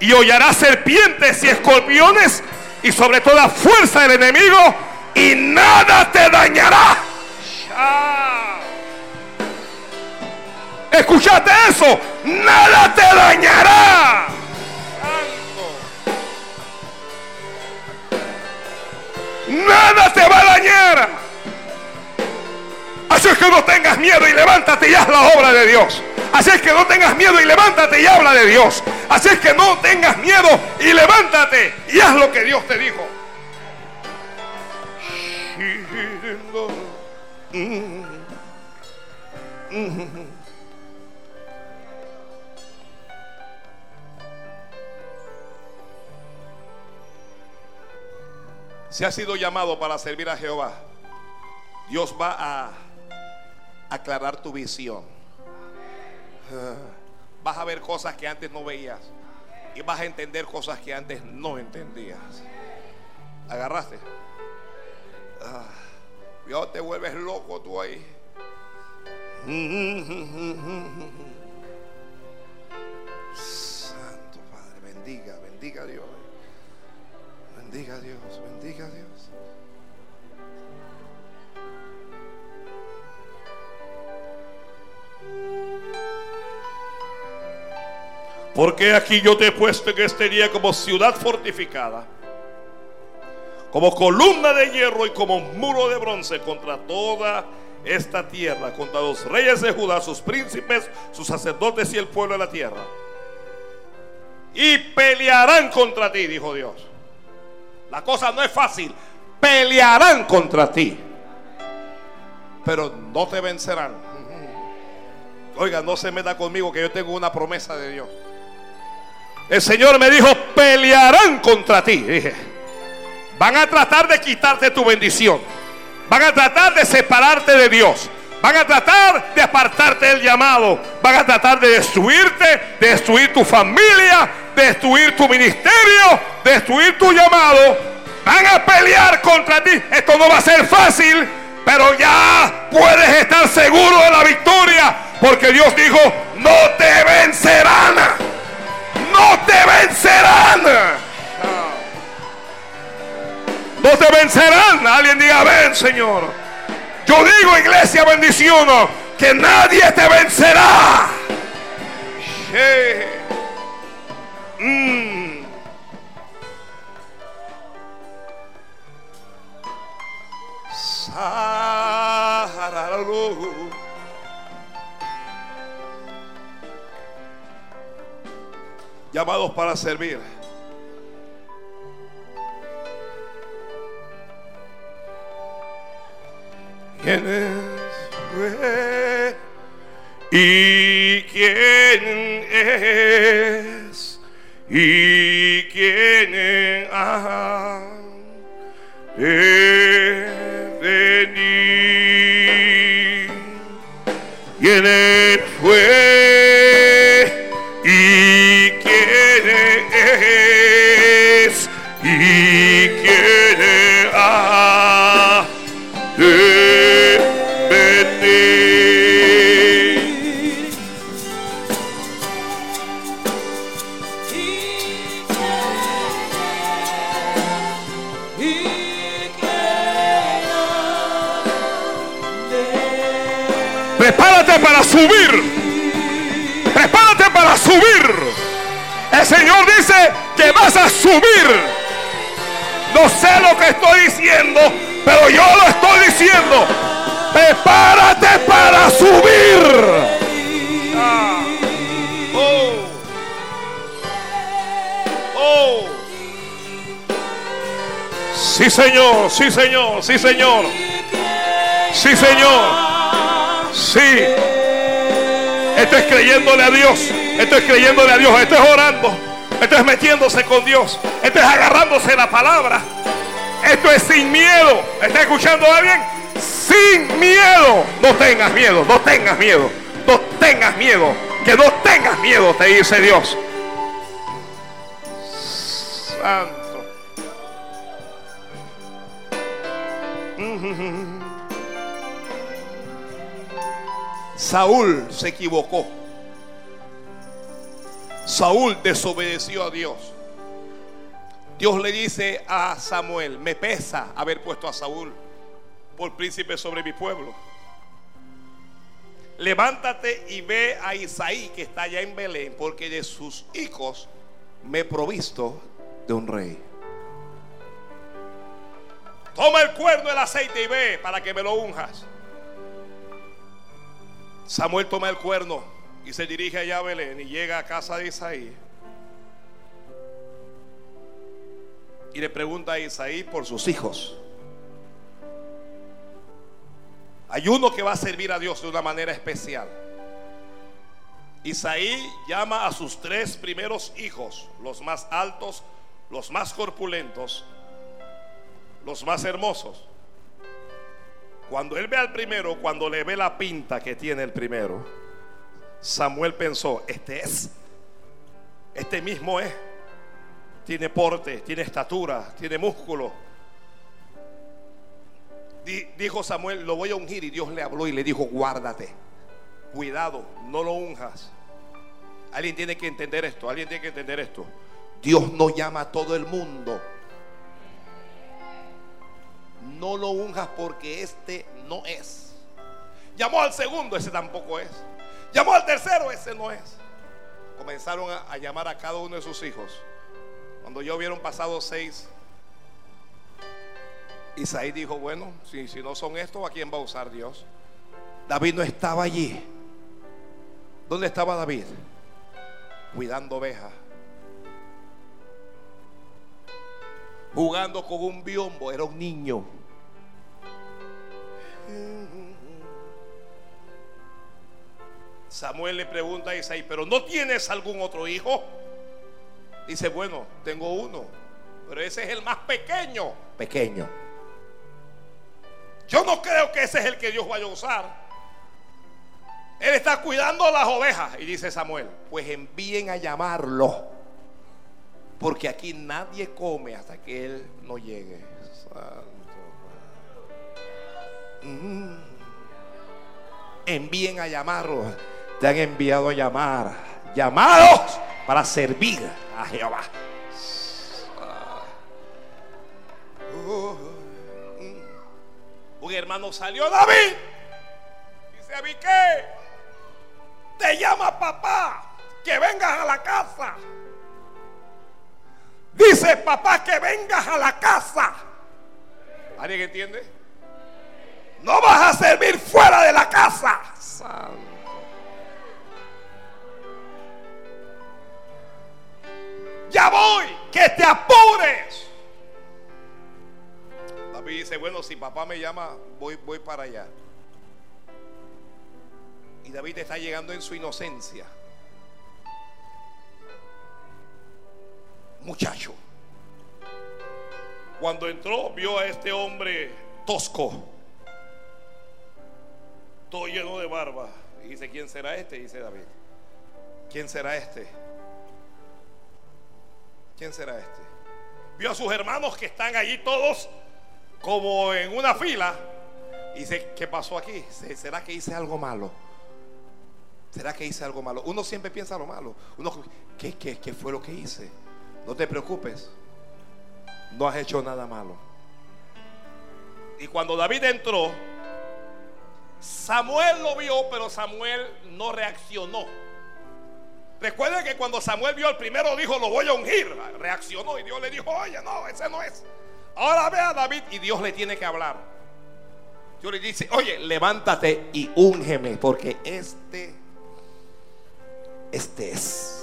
A: y hollarás serpientes y escorpiones y sobre toda fuerza del enemigo y nada te dañará. Escuchate eso. Nada te dañará. Nada te va a dañar. Así es que no tengas miedo y levántate y haz la obra de Dios. Así es que no tengas miedo y levántate y habla de Dios. Así es que no tengas miedo y levántate y haz lo que Dios te dijo. Si has sido llamado para servir a Jehová, Dios va a aclarar tu visión. Vas a ver cosas que antes no veías y vas a entender cosas que antes no entendías. ¿Agarraste? Ah, te vuelves loco tú ahí. Santo Padre, bendiga, bendiga a Dios. Bendiga a Dios, bendiga a Dios. Porque aquí yo te he puesto en este día como ciudad fortificada, como columna de hierro y como muro de bronce contra toda esta tierra, contra los reyes de Judá, sus príncipes, sus sacerdotes y el pueblo de la tierra. Y pelearán contra ti, dijo Dios. La cosa no es fácil. Pelearán contra ti. Pero no te vencerán. Oiga, no se meta conmigo que yo tengo una promesa de Dios. El Señor me dijo, pelearán contra ti. Dije, van a tratar de quitarte tu bendición. Van a tratar de separarte de Dios. Van a tratar de apartarte del llamado. Van a tratar de destruirte, de destruir tu familia, de destruir tu ministerio, de destruir tu llamado. Van a pelear contra ti. Esto no va a ser fácil, pero ya puedes estar seguro de la victoria. Porque Dios dijo, no te vencerán no te vencerán. No te vencerán. Alguien diga, ven Señor. Yo digo, iglesia, bendición, que nadie te vencerá. Mm. llamados para servir. ¿Quién es? ¿Y quién es? ¿Y quién ha de venir? ¿Quién fue? Señor dice que vas a subir. No sé lo que estoy diciendo, pero yo lo estoy diciendo. Prepárate para subir. Ah. Oh. Oh. Sí, Señor, sí, Señor, sí, Señor. Sí, Señor. Sí. Esto es creyéndole a Dios. Esto es creyéndole a Dios. Esto es orando. Esto es metiéndose con Dios. Esto es agarrándose la palabra. Esto es sin miedo. ¿Está escuchando a alguien? Sin miedo. No tengas miedo. No tengas miedo. No tengas miedo. Que no tengas miedo, te dice Dios. Santo. Saúl se equivocó. Saúl desobedeció a Dios. Dios le dice a Samuel, me pesa haber puesto a Saúl por príncipe sobre mi pueblo. Levántate y ve a Isaí que está allá en Belén, porque de sus hijos me he provisto de un rey. Toma el cuerno del aceite y ve para que me lo unjas. Samuel toma el cuerno y se dirige allá a Belén y llega a casa de Isaí. Y le pregunta a Isaí por sus hijos. Hay uno que va a servir a Dios de una manera especial. Isaí llama a sus tres primeros hijos, los más altos, los más corpulentos, los más hermosos. Cuando él ve al primero, cuando le ve la pinta que tiene el primero, Samuel pensó, este es, este mismo es. Tiene porte, tiene estatura, tiene músculo. Dijo Samuel, lo voy a ungir y Dios le habló y le dijo, guárdate, cuidado, no lo unjas. Alguien tiene que entender esto, alguien tiene que entender esto. Dios no llama a todo el mundo. No lo unjas porque este no es. Llamó al segundo, ese tampoco es. Llamó al tercero, ese no es. Comenzaron a, llamar a cada uno de sus hijos. Cuando ya hubieron pasado seis, Isaí dijo, bueno, si, si no son estos, ¿a quién va a usar Dios? David no estaba allí. ¿Dónde estaba David? Cuidando ovejas. Jugando con un biombo, era un niño. Samuel le pregunta a Isaí, pero ¿no tienes algún otro hijo? Dice, bueno, tengo uno, pero ese es el más pequeño. Pequeño. Yo no creo que ese es el que Dios vaya a usar. Él está cuidando las ovejas. Y dice Samuel, pues envíen a llamarlo. Porque aquí nadie come hasta que Él no llegue. Mm. Envíen a llamarlo te han enviado a llamar, llamados para servir a Jehová. Un hermano salió, David. Dice, a qué? Te llama papá, que vengas a la casa. Dice papá que vengas a la casa. ¿Alguien entiende? No vas a servir fuera de la casa. Voy, que te apures. David dice, bueno, si papá me llama, voy, voy para allá. Y David está llegando en su inocencia. Muchacho. Cuando entró, vio a este hombre tosco, todo lleno de barba. Y dice, ¿quién será este? Dice David. ¿Quién será este? ¿Quién será este? Vio a sus hermanos que están allí todos como en una fila. Y dice, ¿qué pasó aquí? ¿Será que hice algo malo? ¿Será que hice algo malo? Uno siempre piensa lo malo. Uno, ¿qué, qué, qué fue lo que hice? No te preocupes. No has hecho nada malo. Y cuando David entró, Samuel lo vio, pero Samuel no reaccionó. Recuerden que cuando Samuel vio al primero dijo, lo voy a ungir. Reaccionó y Dios le dijo, oye, no, ese no es. Ahora ve a David y Dios le tiene que hablar. Dios le dice, oye, levántate y úngeme, porque este, este es.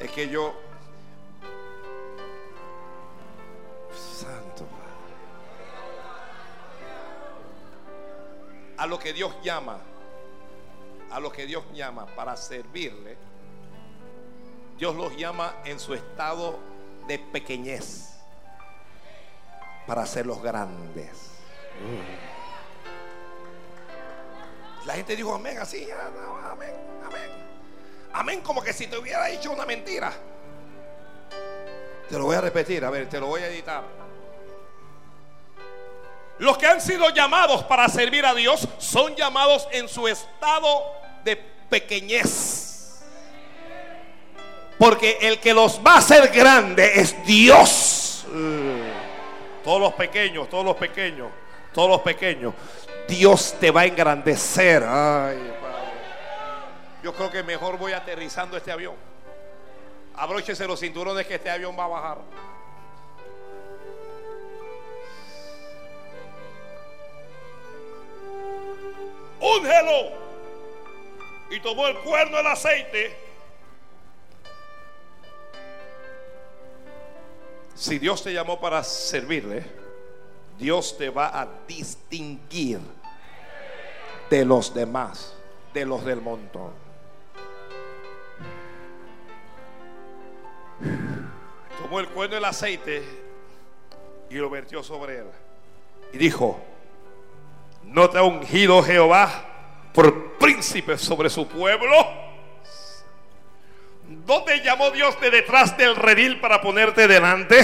A: Es que yo a lo que Dios llama, a lo que Dios llama para servirle, Dios los llama en su estado de pequeñez para hacerlos grandes. La gente dijo amén así, amén, amén. Amén como que si te hubiera dicho una mentira. Te lo voy a repetir, a ver, te lo voy a editar. Los que han sido llamados para servir a Dios son llamados en su estado de pequeñez. Porque el que los va a hacer grande es Dios. Todos los pequeños, todos los pequeños, todos los pequeños. Dios te va a engrandecer. Ay, Yo creo que mejor voy aterrizando este avión.
B: Abróchese los cinturones que este avión va a bajar. Úngelo. Y tomó el cuerno del aceite. Si Dios te llamó para servirle, Dios te va a distinguir de los demás, de los del montón. Tomó el cuerno del aceite y lo vertió sobre él. Y dijo, ¿no te ha ungido Jehová por príncipe sobre su pueblo? ¿No te llamó Dios de detrás del redil para ponerte delante?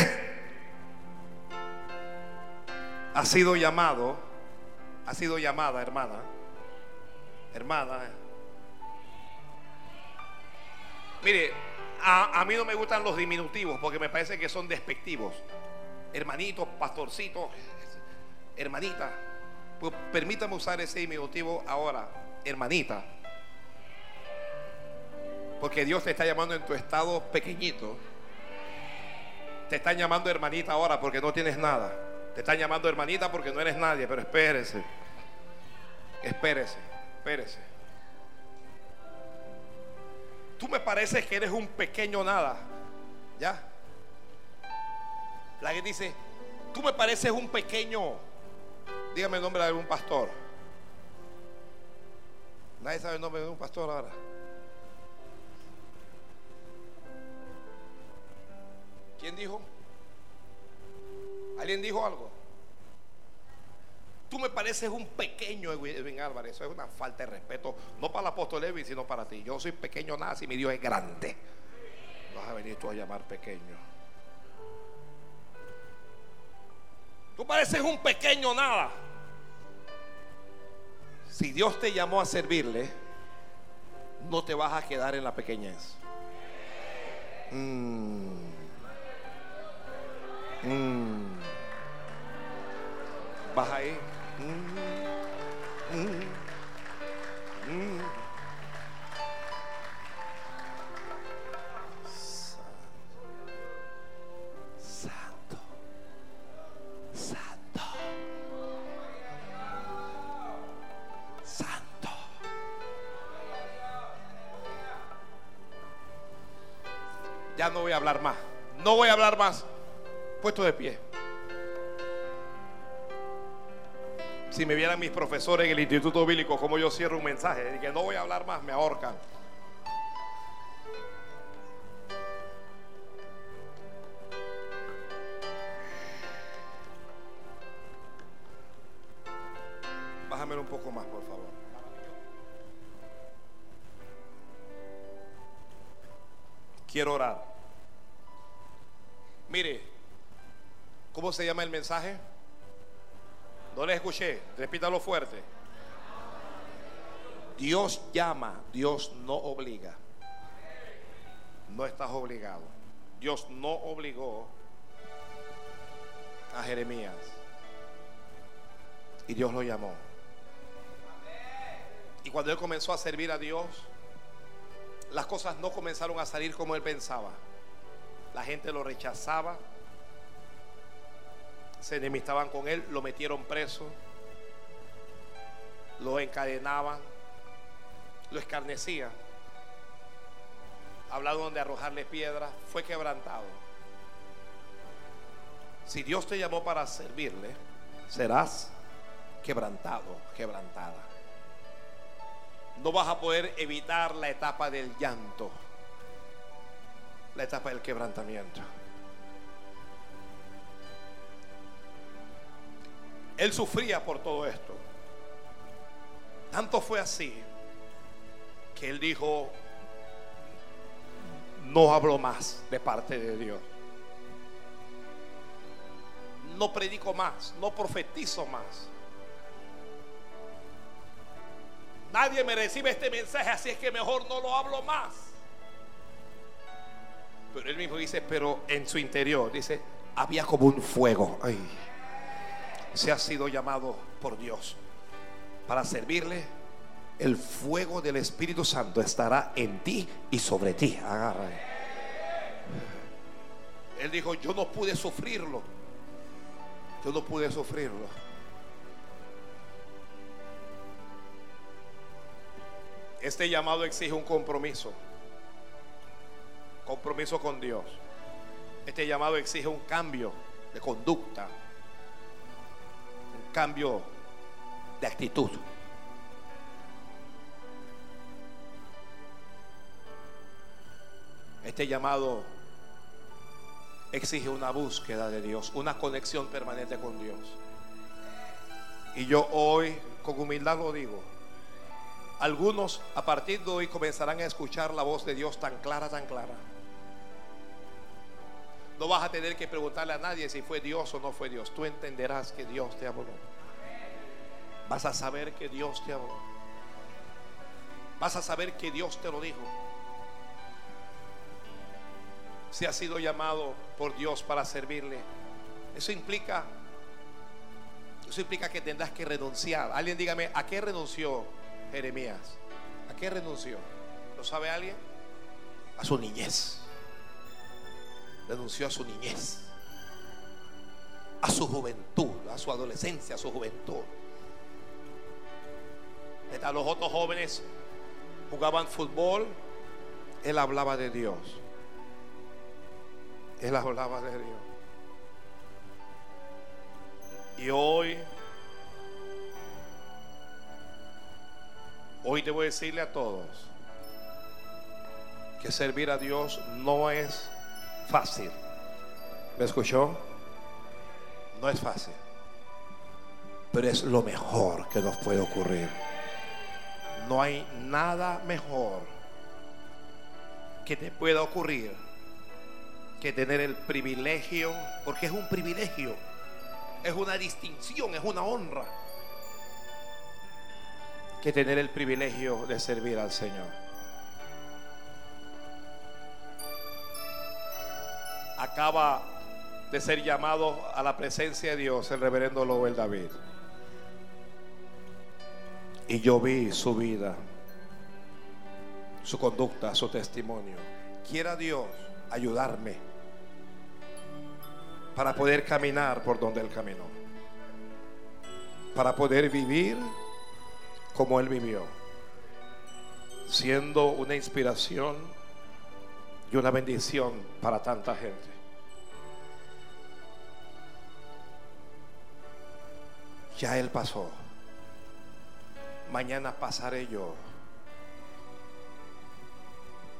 B: Ha sido llamado, ha sido llamada, hermana, hermana. Mire, a mí no me gustan los diminutivos porque me parece que son despectivos. Hermanito, pastorcito, hermanita. Pues permítame usar ese diminutivo ahora, hermanita. Porque Dios te está llamando en tu estado pequeñito. Te están llamando hermanita ahora porque no tienes nada. Te están llamando hermanita porque no eres nadie. Pero espérese. Espérese. Espérese. Tú me pareces que eres un pequeño nada. ¿Ya? La que dice, tú me pareces un pequeño. Dígame el nombre de algún pastor. Nadie sabe el nombre de un pastor ahora. ¿Quién dijo? ¿Alguien dijo algo? Tú me pareces un pequeño Edwin Álvarez. Eso es una falta de respeto, no para el apóstol Edwin, sino para ti. Yo soy pequeño nada si mi Dios es grande. Vas a venir tú a llamar pequeño. Tú pareces un pequeño nada. Si Dios te llamó a servirle, no te vas a quedar en la pequeñez. Mm. Mm. Vas ahí. Mm. No voy a hablar más. No voy a hablar más. Puesto de pie. Si me vieran mis profesores en el Instituto Bíblico, como yo cierro un mensaje, de que no voy a hablar más, me ahorcan. Se llama el mensaje? No le escuché, repítalo fuerte. Dios llama, Dios no obliga. No estás obligado. Dios no obligó a Jeremías. Y Dios lo llamó. Y cuando él comenzó a servir a Dios, las cosas no comenzaron a salir como él pensaba. La gente lo rechazaba, se enemistaban con él, lo metieron preso, lo encadenaban, lo escarnecían. Hablaron de arrojarle piedras, fue quebrantado. Si Dios te llamó para servirle, serás quebrantado, quebrantada. No vas a poder evitar la etapa del llanto, la etapa del quebrantamiento. Él sufría por todo esto. Tanto fue así que él dijo, no hablo más de parte de Dios. No predico más, no profetizo más. Nadie me recibe este mensaje, así es que mejor no lo hablo más. Pero él mismo dice, pero en su interior, dice, había como un fuego. Ay se ha sido llamado por Dios para servirle, el fuego del Espíritu Santo estará en ti y sobre ti. Agarra. Él dijo, yo no pude sufrirlo. Yo no pude sufrirlo. Este llamado exige un compromiso. Compromiso con Dios. Este llamado exige un cambio de conducta. Cambio de actitud. Este llamado exige una búsqueda de Dios, una conexión permanente con Dios. Y yo hoy, con humildad lo digo, algunos a partir de hoy comenzarán a escuchar la voz de Dios tan clara, tan clara. No vas a tener que preguntarle a nadie si fue Dios o no fue Dios. Tú entenderás que Dios te habló. Vas a saber que Dios te habló. Vas a saber que Dios te lo dijo. Si has sido llamado por Dios para servirle, eso implica, eso implica que tendrás que renunciar. Alguien dígame, ¿a qué renunció Jeremías? ¿A qué renunció? ¿Lo sabe alguien? A su niñez. Renunció a su niñez. A su juventud, a su adolescencia, a su juventud. A los otros jóvenes jugaban fútbol. Él hablaba de Dios. Él hablaba de Dios. Y hoy, hoy debo decirle a todos que servir a Dios no es fácil. ¿Me escuchó? No es fácil. Pero es lo mejor que nos puede ocurrir. No hay nada mejor que te pueda ocurrir que tener el privilegio, porque es un privilegio, es una distinción, es una honra, que tener el privilegio de servir al Señor. Acaba de ser llamado a la presencia de Dios el reverendo Lowell David. Y yo vi su vida, su conducta, su testimonio. Quiera Dios ayudarme para poder caminar por donde Él caminó. Para poder vivir como Él vivió. Siendo una inspiración y una bendición para tanta gente. Ya Él pasó. Mañana pasaré yo.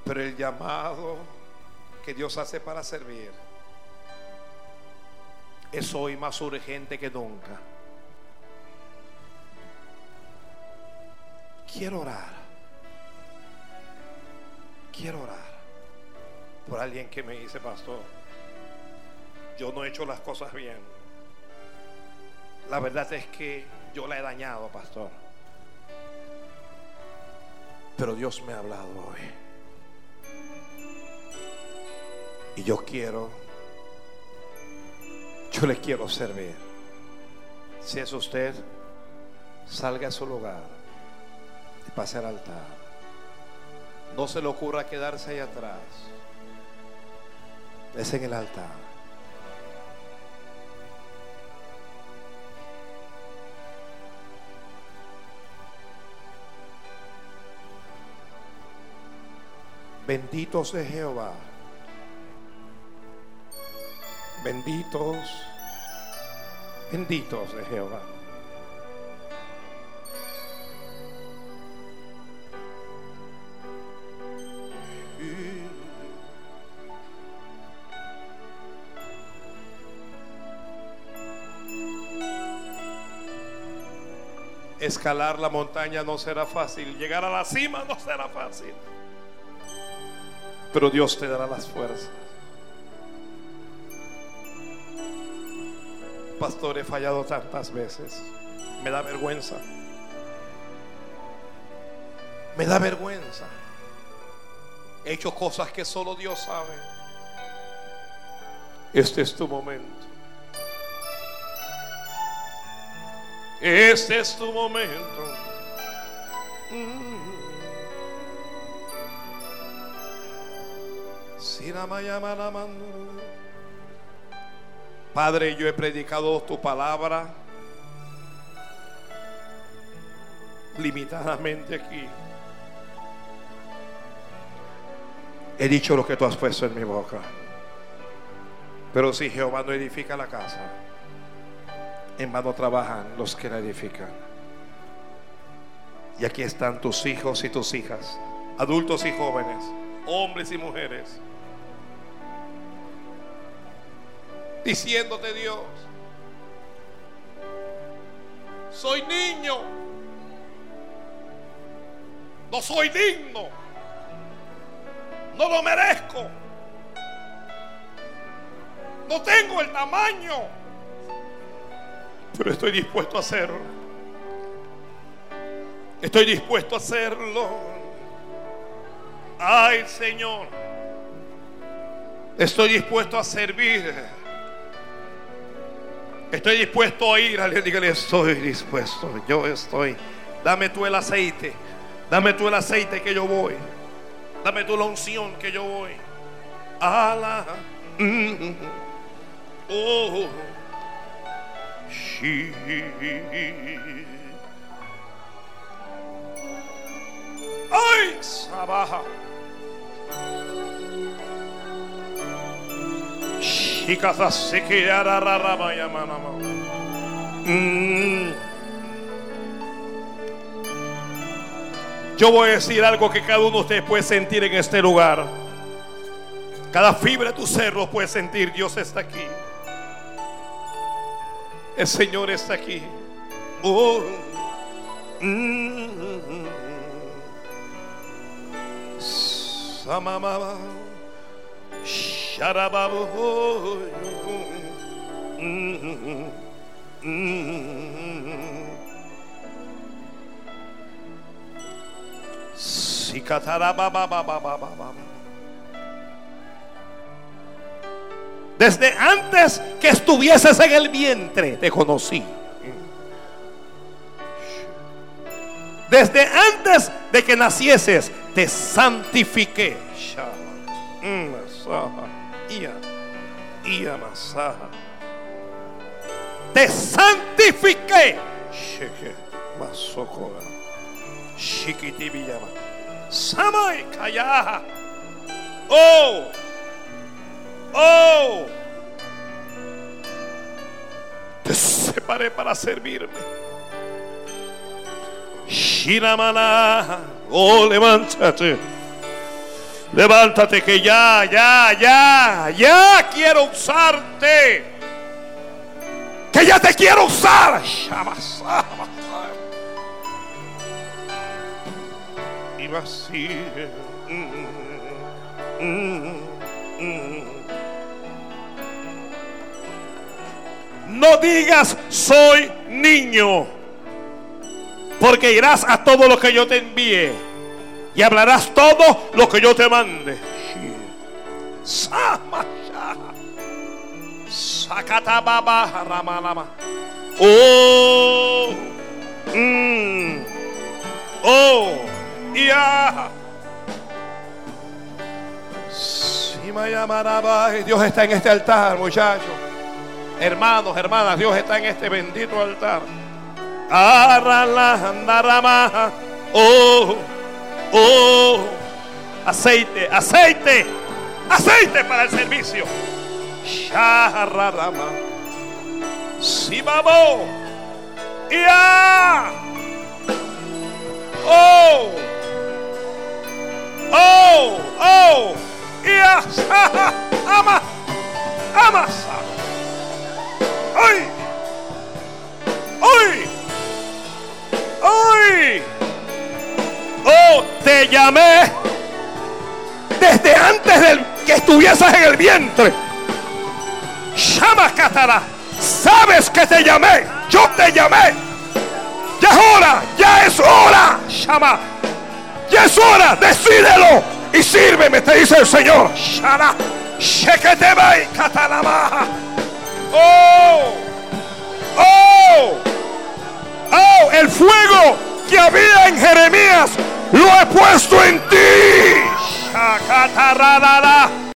B: Pero el llamado que Dios hace para servir es hoy más urgente que nunca. Quiero orar. Quiero orar por alguien que me dice, pastor, yo no he hecho las cosas bien. La verdad es que yo la he dañado, pastor. Pero Dios me ha hablado hoy. Y yo quiero, yo le quiero servir. Si es usted, salga a su lugar y pase al altar. No se le ocurra quedarse ahí atrás. Es en el altar. Benditos de Jehová. Benditos, benditos de Jehová. Escalar la montaña no será fácil, llegar a la cima no será fácil, pero Dios te dará las fuerzas. Pastor, he fallado tantas veces. Me da vergüenza. Me da vergüenza. He hecho cosas que solo Dios sabe. Este es tu momento. Este es tu momento.
A: Padre, yo he predicado tu palabra limitadamente aquí. He dicho lo que tú has puesto en mi boca. Pero si Jehová no edifica la casa, en vano trabajan los que la edifican. Y aquí están tus hijos y tus hijas, adultos y jóvenes, hombres y mujeres, diciéndote Dios, soy niño, no soy digno, no lo merezco, no tengo el tamaño, pero estoy dispuesto a hacerlo. Estoy dispuesto a hacerlo. Ay, Señor. Estoy dispuesto a servir. Estoy dispuesto a ir. Dígale, estoy dispuesto. Yo estoy. Dame tú el aceite. Dame tú el aceite que yo voy. Dame tú la unción que yo voy. Ala. Oh. She. ¡Ay! Sabaja. Shikaza sekiyara rarama yamanama. Mm. Yo voy a decir algo que cada uno de ustedes puede sentir en este lugar. Cada fibra de tu ser lo puede sentir. Dios está aquí. El Señor está aquí. Oh. Mm. Desde antes que estuvieses en el vientre te conocí. Desde antes de que nacieses te santifiqué. Te santifiqué. Oh. Oh. Te separé para servirme. Shiramana. Oh, levántate. Levántate que ya, ya, ya, ya quiero usarte. Que ya te quiero usar. Y así. No digas soy niño, porque irás a todo lo que yo te envíe y hablarás todo lo que yo te mande. Oh, mm, oh, ya. Dios está en este altar, muchachos. Hermanos, hermanas, Dios está en este bendito altar. Oh. Oh, aceite, aceite, aceite para el servicio. Shahararama. Sibabo. Ya. Oh. Oh, oh. Ya. Ama. Amasa. Ay. Ay. Ay. Oh, te llamé desde antes del que estuvieses en el vientre. Llama Catara. Sabes que te llamé. Yo te llamé. Ya es hora. Ya es hora. Llama. Ya es hora. Decídelo. Y sírveme, te dice el Señor. Shana. Sheketebay Katanamaha. Oh. Oh. Oh. El fuego que había en Jeremías lo he puesto en ti.